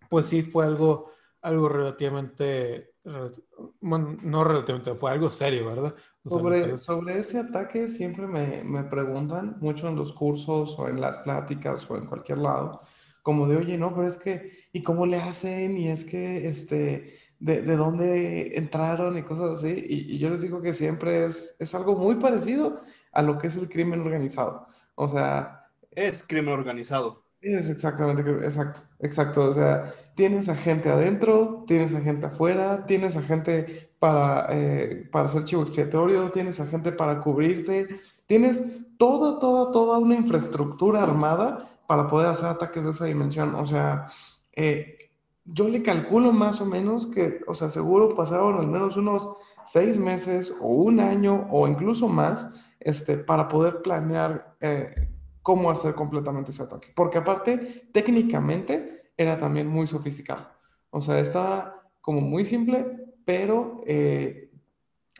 pues sí, fue algo, algo relativamente, relati- bueno, no relativamente, fue algo serio, ¿verdad? O sea, Sobre, sobre ese ataque siempre me, me preguntan mucho en los cursos o en las pláticas o en cualquier lado, como de, oye, no, pero es que, ¿y cómo le hacen? Y es que, este, ¿de, de dónde entraron? Y cosas así. Y, y yo les digo que siempre es, es algo muy parecido a lo que es el crimen organizado. O sea, Es crimen organizado. es exactamente, exacto, exacto. O sea, tienes a gente adentro, tienes a gente afuera, tienes a gente para, eh, para hacer chivo expiatorio, tienes a gente para cubrirte, tienes toda, toda, toda una infraestructura armada para poder hacer ataques de esa dimensión. O sea, eh, yo le calculo más o menos que, o sea, seguro pasaron al menos unos seis meses o un año o incluso más, este, para poder planear eh, cómo hacer completamente ese ataque. Porque aparte, técnicamente era también muy sofisticado. O sea, estaba como muy simple, pero, eh,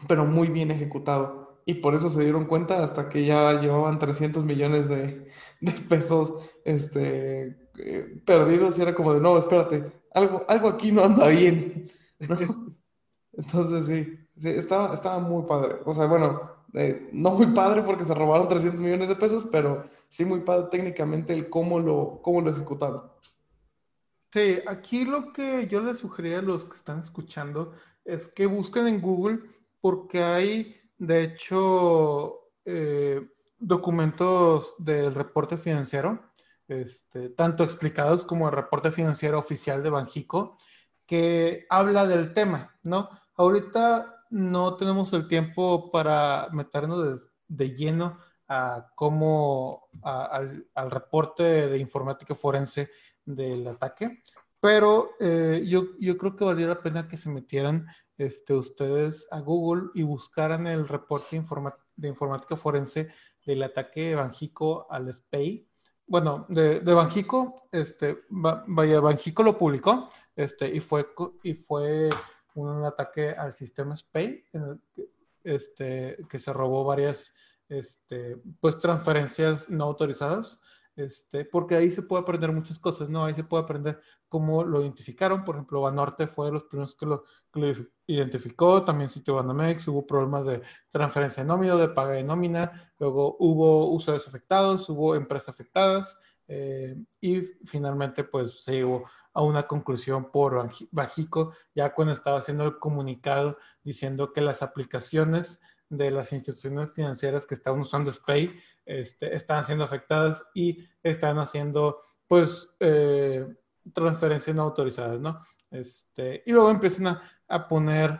pero muy bien ejecutado. Y por eso se dieron cuenta hasta que ya llevaban 300 millones de, de pesos este, eh, perdidos y era como de, no, espérate, algo, algo aquí no anda bien. ¿no? Entonces sí, sí, estaba, estaba muy padre. O sea, bueno, eh, no muy padre porque se robaron 300 millones de pesos, pero sí muy padre técnicamente el cómo lo, cómo lo ejecutaron. Sí, aquí lo que yo les sugeriría a los que están escuchando es que busquen en Google porque hay, de hecho, eh, documentos del reporte financiero, este, tanto explicados como el reporte financiero oficial de Banjico, que habla del tema, ¿no? Ahorita no tenemos el tiempo para meternos de, lleno a cómo, a- al, reporte de informática forense del ataque, pero eh, yo, yo creo que valdría la pena que se metieran este, ustedes a Google y buscaran el reporte de informática forense del ataque de Banjico al SPEI. Bueno, de, de Banjico, este, va- vaya, Banjico lo publicó este, y, fue, y fue un ataque al sistema SPEI en el que, este, que se robó varias este, pues, transferencias no autorizadas este, porque ahí se puede aprender muchas cosas, ¿no? Ahí se puede aprender cómo lo identificaron. Por ejemplo, Banorte fue de los primeros que lo, que lo identificó. También Citibanamex, hubo problemas de transferencia de nómina, de paga de nómina. Luego hubo usuarios afectados, hubo empresas afectadas. eh, y finalmente, pues se llegó a una conclusión por Bajico, ya cuando estaba haciendo el comunicado diciendo que las aplicaciones de las instituciones financieras que estaban usando SPAY están siendo afectadas y están haciendo, pues, eh, transferencias no autorizadas, ¿no? Este, y luego empiezan a, a poner,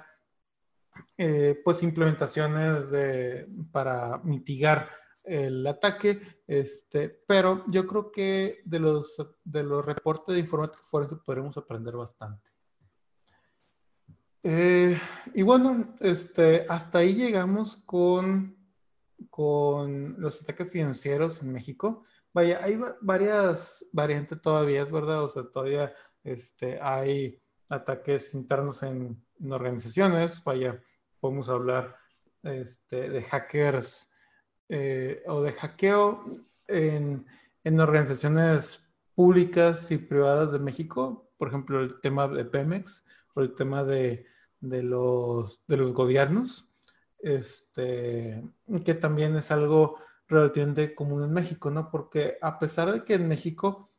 eh, pues, implementaciones de, para mitigar el ataque, este, pero yo creo que de los, de los reportes de informática forense podremos aprender bastante. Eh, y bueno, este, hasta ahí llegamos con, con los ataques financieros en México. Vaya, hay varias variantes todavía, es verdad, o sea, todavía este, hay ataques internos en, organizaciones, vaya, podemos hablar este, de hackers eh, o de hackeo en, en organizaciones públicas y privadas de México, por ejemplo, el tema de Pemex o el tema de, de, los, de los gobiernos, este, que también es algo relativamente común en México, ¿no? Porque a pesar de que en México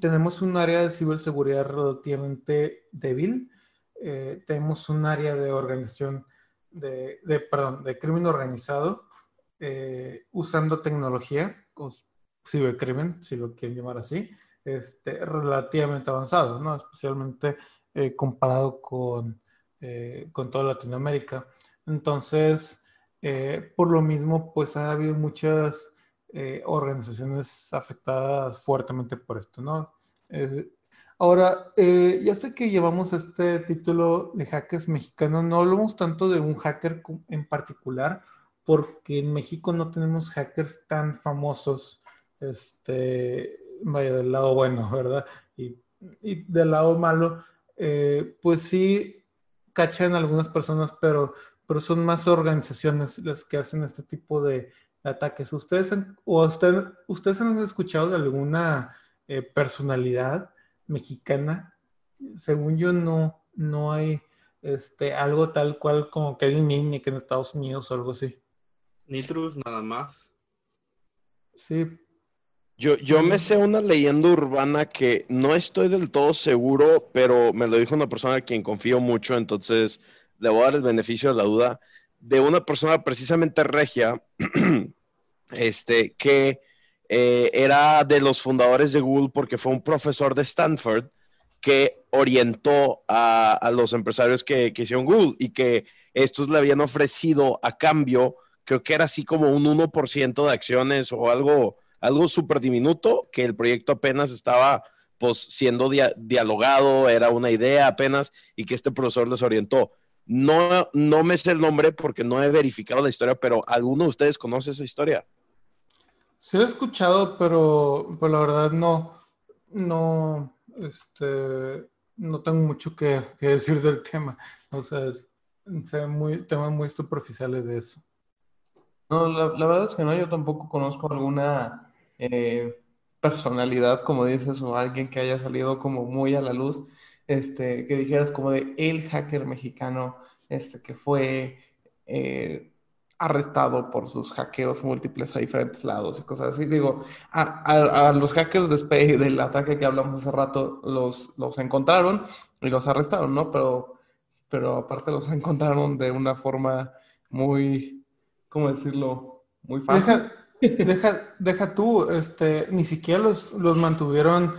tenemos un área de ciberseguridad relativamente débil, eh, tenemos un área de organización de, de, perdón, de crimen organizado eh, usando tecnología, cibercrimen, si lo quieren llamar así, este, relativamente avanzado, ¿no? Especialmente eh, comparado con, con toda Latinoamérica. Entonces, por lo mismo, pues ha habido muchas eh, organizaciones afectadas fuertemente por esto, ¿no? ahora, eh, ya sé que llevamos este título de hackers mexicanos, no hablamos tanto de un hacker en particular, porque en México no tenemos hackers tan famosos, este, vaya, del lado bueno, ¿verdad? Y, del lado malo, eh, pues sí cachan algunas personas, pero, pero son más organizaciones las que hacen este tipo de, ataques. ¿Ustedes han, o usted, ustedes han escuchado de alguna eh, personalidad mexicana? Según yo no, no hay este, algo tal cual como Kevin Mitnick en Estados Unidos o algo así. Nitrus nada más. Sí. Yo, yo me sé una leyenda urbana que no estoy del todo seguro, pero me lo dijo una persona a quien confío mucho, entonces le voy a dar el beneficio de la duda de una persona precisamente regia, este, que eh, era de los fundadores de Google porque fue un profesor de Stanford que orientó a, los empresarios que, que, hicieron Google y que estos le habían ofrecido a cambio, creo que era así como un 1% de acciones o algo, algo súper diminuto, que el proyecto apenas estaba pues siendo dialogado, era una idea apenas y que este profesor les orientó. No, no me sé el nombre porque no he verificado la historia, pero ¿alguno de ustedes conoce esa historia? Sí lo he escuchado, pero, la verdad no, no, este, no tengo mucho que, decir del tema. O sea, sé muy, temas muy superficiales de eso. No, la, verdad es que no, yo tampoco conozco alguna eh, personalidad, como dices, o alguien que haya salido como muy a la luz este, que dijeras como de el hacker mexicano este, que fue eh, arrestado por sus hackeos múltiples a diferentes lados y cosas así. Digo, a, los hackers de del ataque que hablamos hace rato, los, los encontraron y los arrestaron, ¿no? Pero, pero aparte los encontraron de una forma muy, ¿cómo decirlo? Muy fácil. Deja, deja, deja tú, este, ni siquiera los, los mantuvieron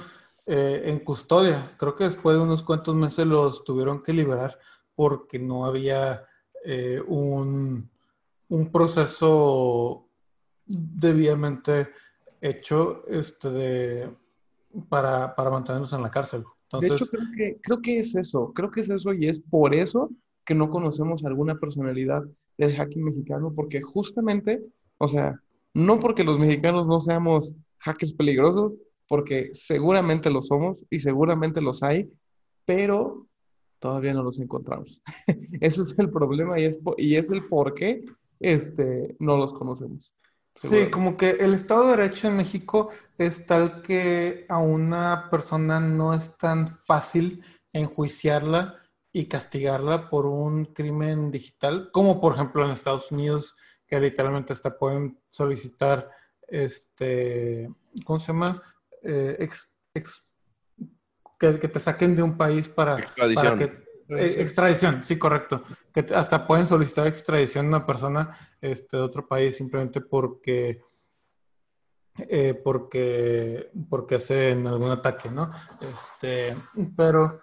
eh, en custodia. Creo que después de unos cuantos meses los tuvieron que liberar porque no había eh, un, un, proceso debidamente hecho este, de, para, para, mantenerlos en la cárcel. Entonces, de hecho, creo que, creo que es eso, creo que es eso y es por eso que no conocemos alguna personalidad del hacking mexicano, porque justamente, o sea, no porque los mexicanos no seamos hackers peligrosos, porque seguramente lo somos y seguramente los hay, pero todavía no los encontramos. Ese es el problema y es, y es el por qué este, no los conocemos. Sí, como que el Estado de Derecho en México es tal que a una persona no es tan fácil enjuiciarla y castigarla por un crimen digital, como por ejemplo en Estados Unidos, que literalmente hasta pueden solicitar, este, ¿cómo se llama? Eh, que, te saquen de un país para, extradición. que, eh, extradición, sí, correcto. Que hasta pueden solicitar extradición a una persona este, de otro país simplemente porque, eh, porque, porque hacen algún ataque, ¿no? Este, pero,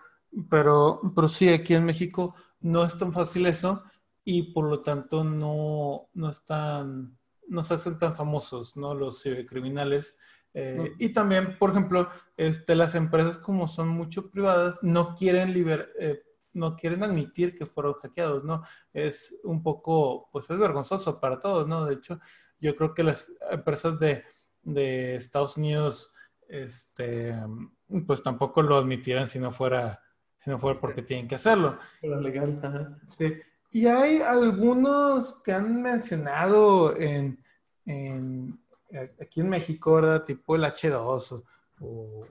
pero, pero sí, aquí en México no es tan fácil eso y por lo tanto no, no están, no se hacen tan famosos, ¿no? Los criminales eh, y también, por ejemplo, este, las empresas como son mucho privadas, no quieren, liber, eh, no quieren admitir que fueron hackeados, ¿no? Es un poco, pues es vergonzoso para todos, ¿no? De hecho, yo creo que las empresas de, de Estados Unidos, este, pues tampoco lo admitirán si no fuera, si no fuera porque tienen que hacerlo. legal. Sí. Y hay algunos que han mencionado en, en aquí en México, ¿verdad? Tipo el H2 o,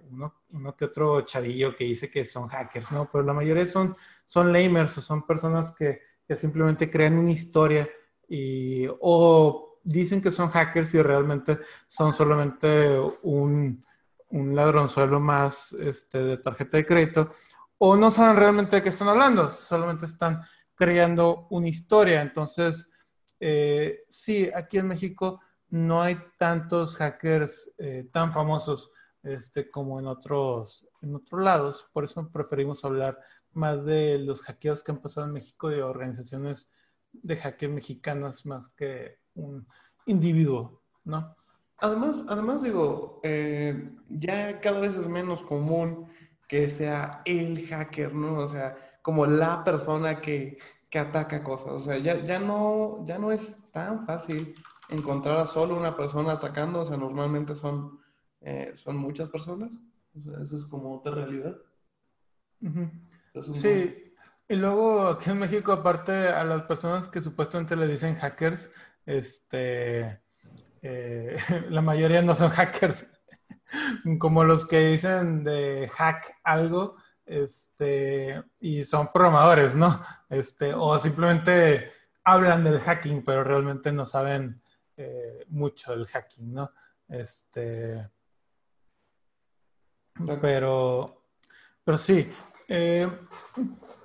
uno, que otro chavillo que dice que son hackers, ¿no? Pero la mayoría son, son lamers o son personas que, que simplemente crean una historia y, o dicen que son hackers y realmente son solamente un, un ladronzuelo más este, de tarjeta de crédito, o no saben realmente de qué están hablando, solamente están creando una historia. Entonces, eh, sí, aquí en México no hay tantos hackers eh, tan famosos este, como en otros, en otros lados, por eso preferimos hablar más de los hackeos que han pasado en México de organizaciones de hackers mexicanas más que un individuo, ¿no? Además, además digo, eh, ya cada vez es menos común que sea el hacker, ¿no? O sea, como la persona que, que ataca cosas. O sea, ya, ya, no, ya no es tan fácil encontrar a solo una persona atacando. O sea, normalmente son, eh, son muchas personas. O sea, eso es como otra realidad. Sí, y luego aquí en México, aparte a las personas que supuestamente le dicen hackers, este eh, la mayoría no son hackers, como los que dicen de hack algo, este, y son programadores, ¿no? Este, o simplemente hablan del hacking, pero realmente no saben eh, mucho del hacking, ¿no? Este, pero, pero sí. Eh,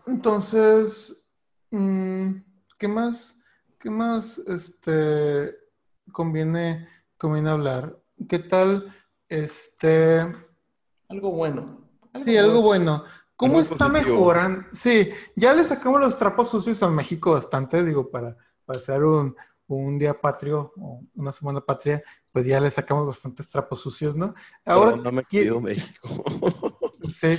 entonces, mm, ¿qué más? ¿Qué más? Este, conviene, conviene hablar. ¿Qué tal este... Algo bueno. sí, algo bueno. ¿Cómo está mejorando? Sí, ya le sacamos los trapos sucios a México bastante, digo, para, para hacer un, un día patrio o una semana patria, pues ya le sacamos bastantes trapos sucios, ¿no? Ahora no me quedo México. sí.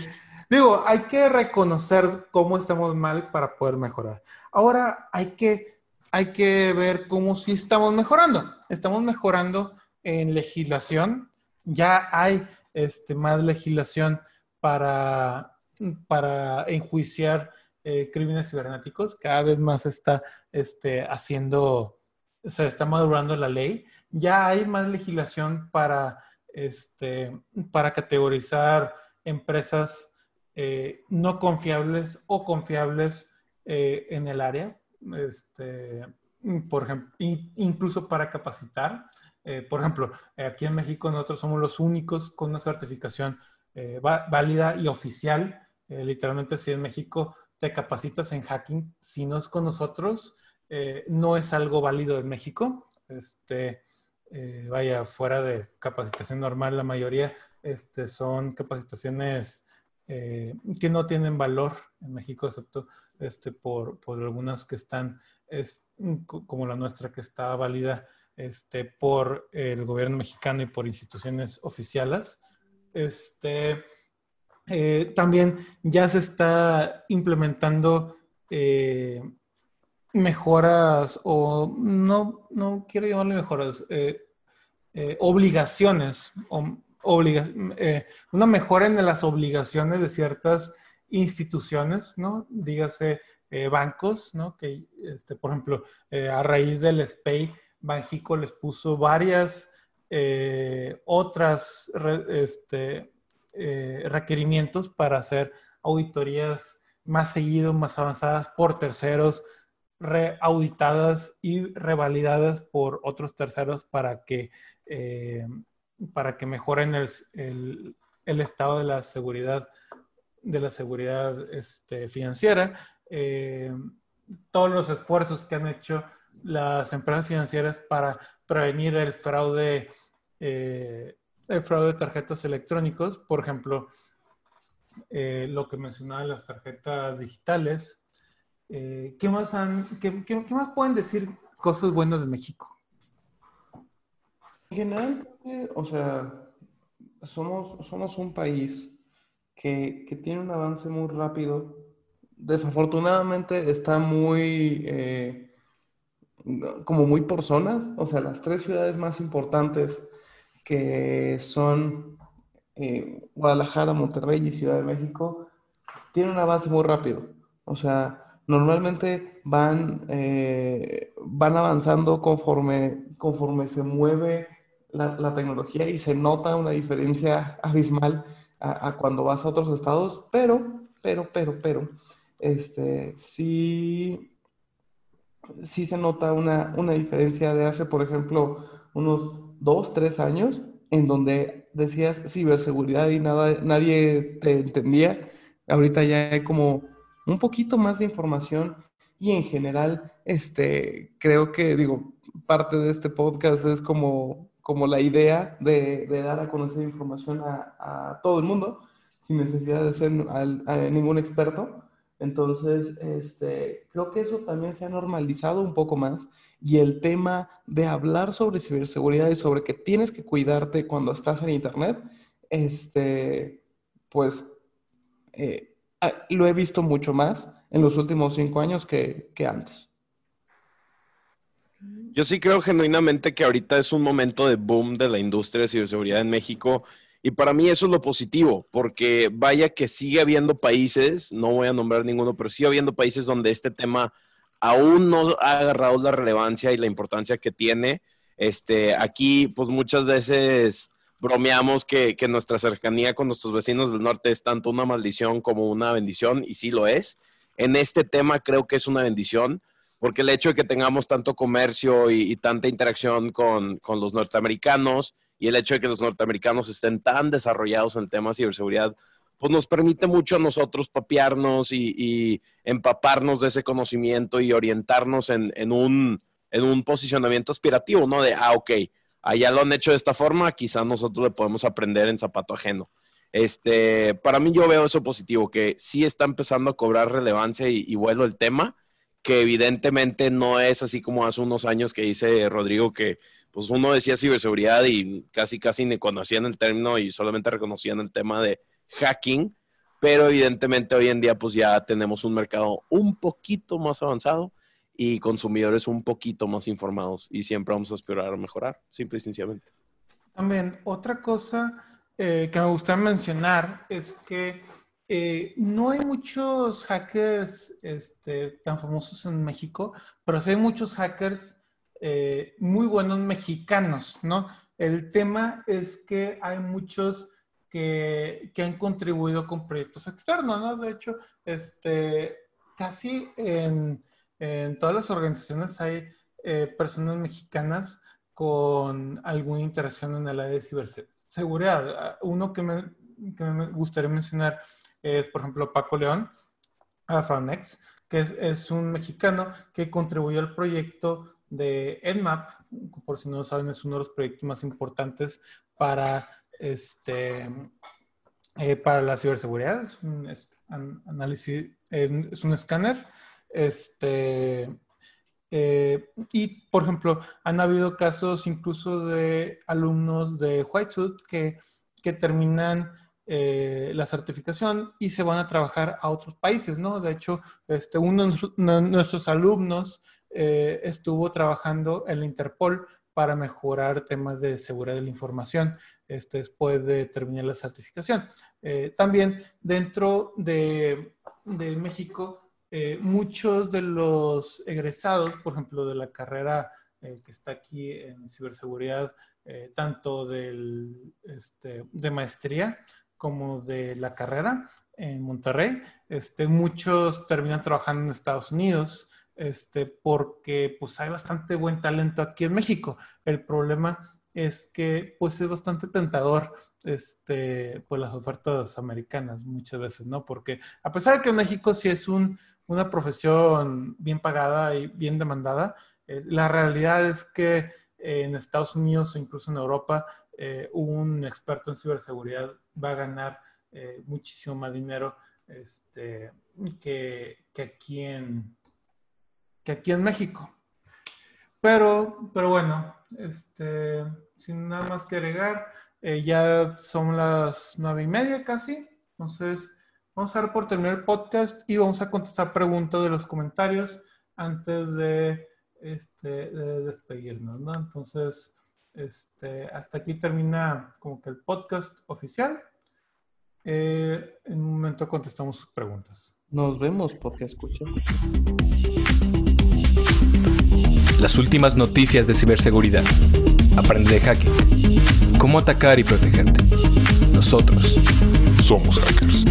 Digo, hay que reconocer cómo estamos mal para poder mejorar. Ahora hay que hay que ver cómo sí estamos mejorando. Estamos mejorando en legislación. Ya hay este, más legislación para, para enjuiciar eh, crímenes cibernéticos. Cada vez más está este, haciendo, se está madurando la ley. Ya hay más legislación para, este, para categorizar empresas eh, no confiables o confiables eh, en el área este, por ejemplo, incluso para capacitar. Eh, por ejemplo, aquí en México nosotros somos los únicos con una certificación eh, válida y oficial. Eh, literalmente, si en México te capacitas en hacking, si no es con nosotros, no es algo válido en México. Este, vaya, fuera de capacitación normal, la mayoría este, son capacitaciones que no tienen valor en México, excepto este, por, por algunas que están, es, como la nuestra, que está válida este, por el gobierno mexicano y por instituciones oficiales. Este, eh, también ya se está implementando eh, mejoras o no, no quiero llamarle mejoras, eh, obligaciones, o, una mejora en las obligaciones de ciertas instituciones, ¿no? Dígase bancos, ¿no? Que, este, por ejemplo, a raíz del SPAY, Banjico les puso varias eh, otras este, requerimientos para hacer auditorías más seguido, más avanzadas por terceros, reauditadas y revalidadas por otros terceros para que, para que mejoren el, el estado de la seguridad de la seguridad este, financiera, eh, todos los esfuerzos que han hecho las empresas financieras para prevenir el fraude, eh, el fraude de tarjetas electrónicos, por ejemplo, eh, lo que mencionaba las tarjetas digitales. ¿qué, más han, qué, más pueden decir cosas buenas de México? En general, o sea, somos, somos un país que, tiene un avance muy rápido desafortunadamente está muy, eh, como muy por zonas. O sea, las tres ciudades más importantes que son eh, Guadalajara, Monterrey y Ciudad de México, tienen un avance muy rápido. O sea, normalmente van, eh, van avanzando conforme, conforme se mueve la, tecnología y se nota una diferencia abismal a, cuando vas a otros estados, pero, pero, pero, pero, este, sí, sí se nota una, una diferencia de hace, por ejemplo, unos dos, tres años, en donde decías ciberseguridad y nada, nadie te entendía. Ahorita ya hay como un poquito más de información y en general, este, creo que, digo, parte de este podcast es como, como la idea de, dar a conocer información a, todo el mundo sin necesidad de ser ningún experto. Entonces, este, creo que eso también se ha normalizado un poco más y el tema de hablar sobre ciberseguridad y sobre que tienes que cuidarte cuando estás en Internet, este, pues eh, ah, lo he visto mucho más en los últimos cinco años que, que antes. Yo sí creo genuinamente que ahorita es un momento de boom de la industria de ciberseguridad en México. Y para mí eso es lo positivo, porque vaya que sigue habiendo países, no voy a nombrar ninguno, pero sigue habiendo países donde este tema aún no ha agarrado la relevancia y la importancia que tiene. Este, aquí, pues muchas veces bromeamos que, que, nuestra cercanía con nuestros vecinos del norte es tanto una maldición como una bendición, y sí lo es. En este tema creo que es una bendición, porque el hecho de que tengamos tanto comercio y, tanta interacción con, con, los norteamericanos y el hecho de que los norteamericanos estén tan desarrollados en temas de ciberseguridad, pues nos permite mucho a nosotros papearnos y, empaparnos de ese conocimiento y orientarnos en, un, en un posicionamiento aspirativo, ¿no? De, ah, ok, allá lo han hecho de esta forma, quizás nosotros le podemos aprender en zapato ajeno. Este, para mí yo veo eso positivo, que sí está empezando a cobrar relevancia y, y vuelo el tema, que evidentemente no es así como hace unos años que dice Rodrigo que pues uno decía ciberseguridad y casi casi ni conocían el término y solamente reconocían el tema de hacking, pero evidentemente hoy en día pues ya tenemos un mercado un poquito más avanzado y consumidores un poquito más informados y siempre vamos a aspirar a mejorar, simple y sencillamente. También otra cosa eh, que me gustaría mencionar es que eh, no hay muchos hackers este, tan famosos en México, pero sí hay muchos hackers eh, muy buenos mexicanos, ¿no? El tema es que hay muchos que, que, han contribuido con proyectos externos, ¿no? De hecho, este, casi en, en todas las organizaciones hay eh, personas mexicanas con alguna interacción en el área de ciberseguridad. Uno que me, que me gustaría mencionar es, por ejemplo, Paco León, Afranex, que es, un mexicano que contribuyó al proyecto de EdMap, por si no lo saben, es uno de los proyectos más importantes para este, eh, para la ciberseguridad, es un análisis, es un escáner. Este, eh, y, por ejemplo, han habido casos incluso de alumnos de Whitesuit que, que terminan eh, la certificación y se van a trabajar a otros países, ¿no? De hecho, este, uno de nuestros alumnos estuvo trabajando en la Interpol para mejorar temas de seguridad de la información este, después de terminar la certificación. Eh, también dentro de, de México, eh, muchos de los egresados, por ejemplo, de la carrera eh, que está aquí en ciberseguridad, tanto del, este, de maestría como de la carrera en Monterrey, este, muchos terminan trabajando en Estados Unidos, este, porque pues hay bastante buen talento aquí en México. El problema es que pues es bastante tentador este, pues las ofertas americanas muchas veces, ¿no? Porque a pesar de que México sí es un, una profesión bien pagada y bien demandada, eh, la realidad es que en Estados Unidos o incluso en Europa eh, un experto en ciberseguridad va a ganar eh, muchísimo más dinero este, que, que aquí en, que aquí en México. Pero, pero bueno, este, sin nada más que agregar, eh, ya son las nueve y media casi, entonces Vamos a dar por terminar el podcast y vamos a contestar preguntas de los comentarios antes de, este, de despedirnos, ¿no? Entonces, este, hasta aquí termina como que el podcast oficial. Eh, en un momento contestamos sus preguntas. Nos vemos porque escuchan. Las últimas noticias de ciberseguridad. Aprende de hacking. Cómo atacar y protegerte. Nosotros somos hackers.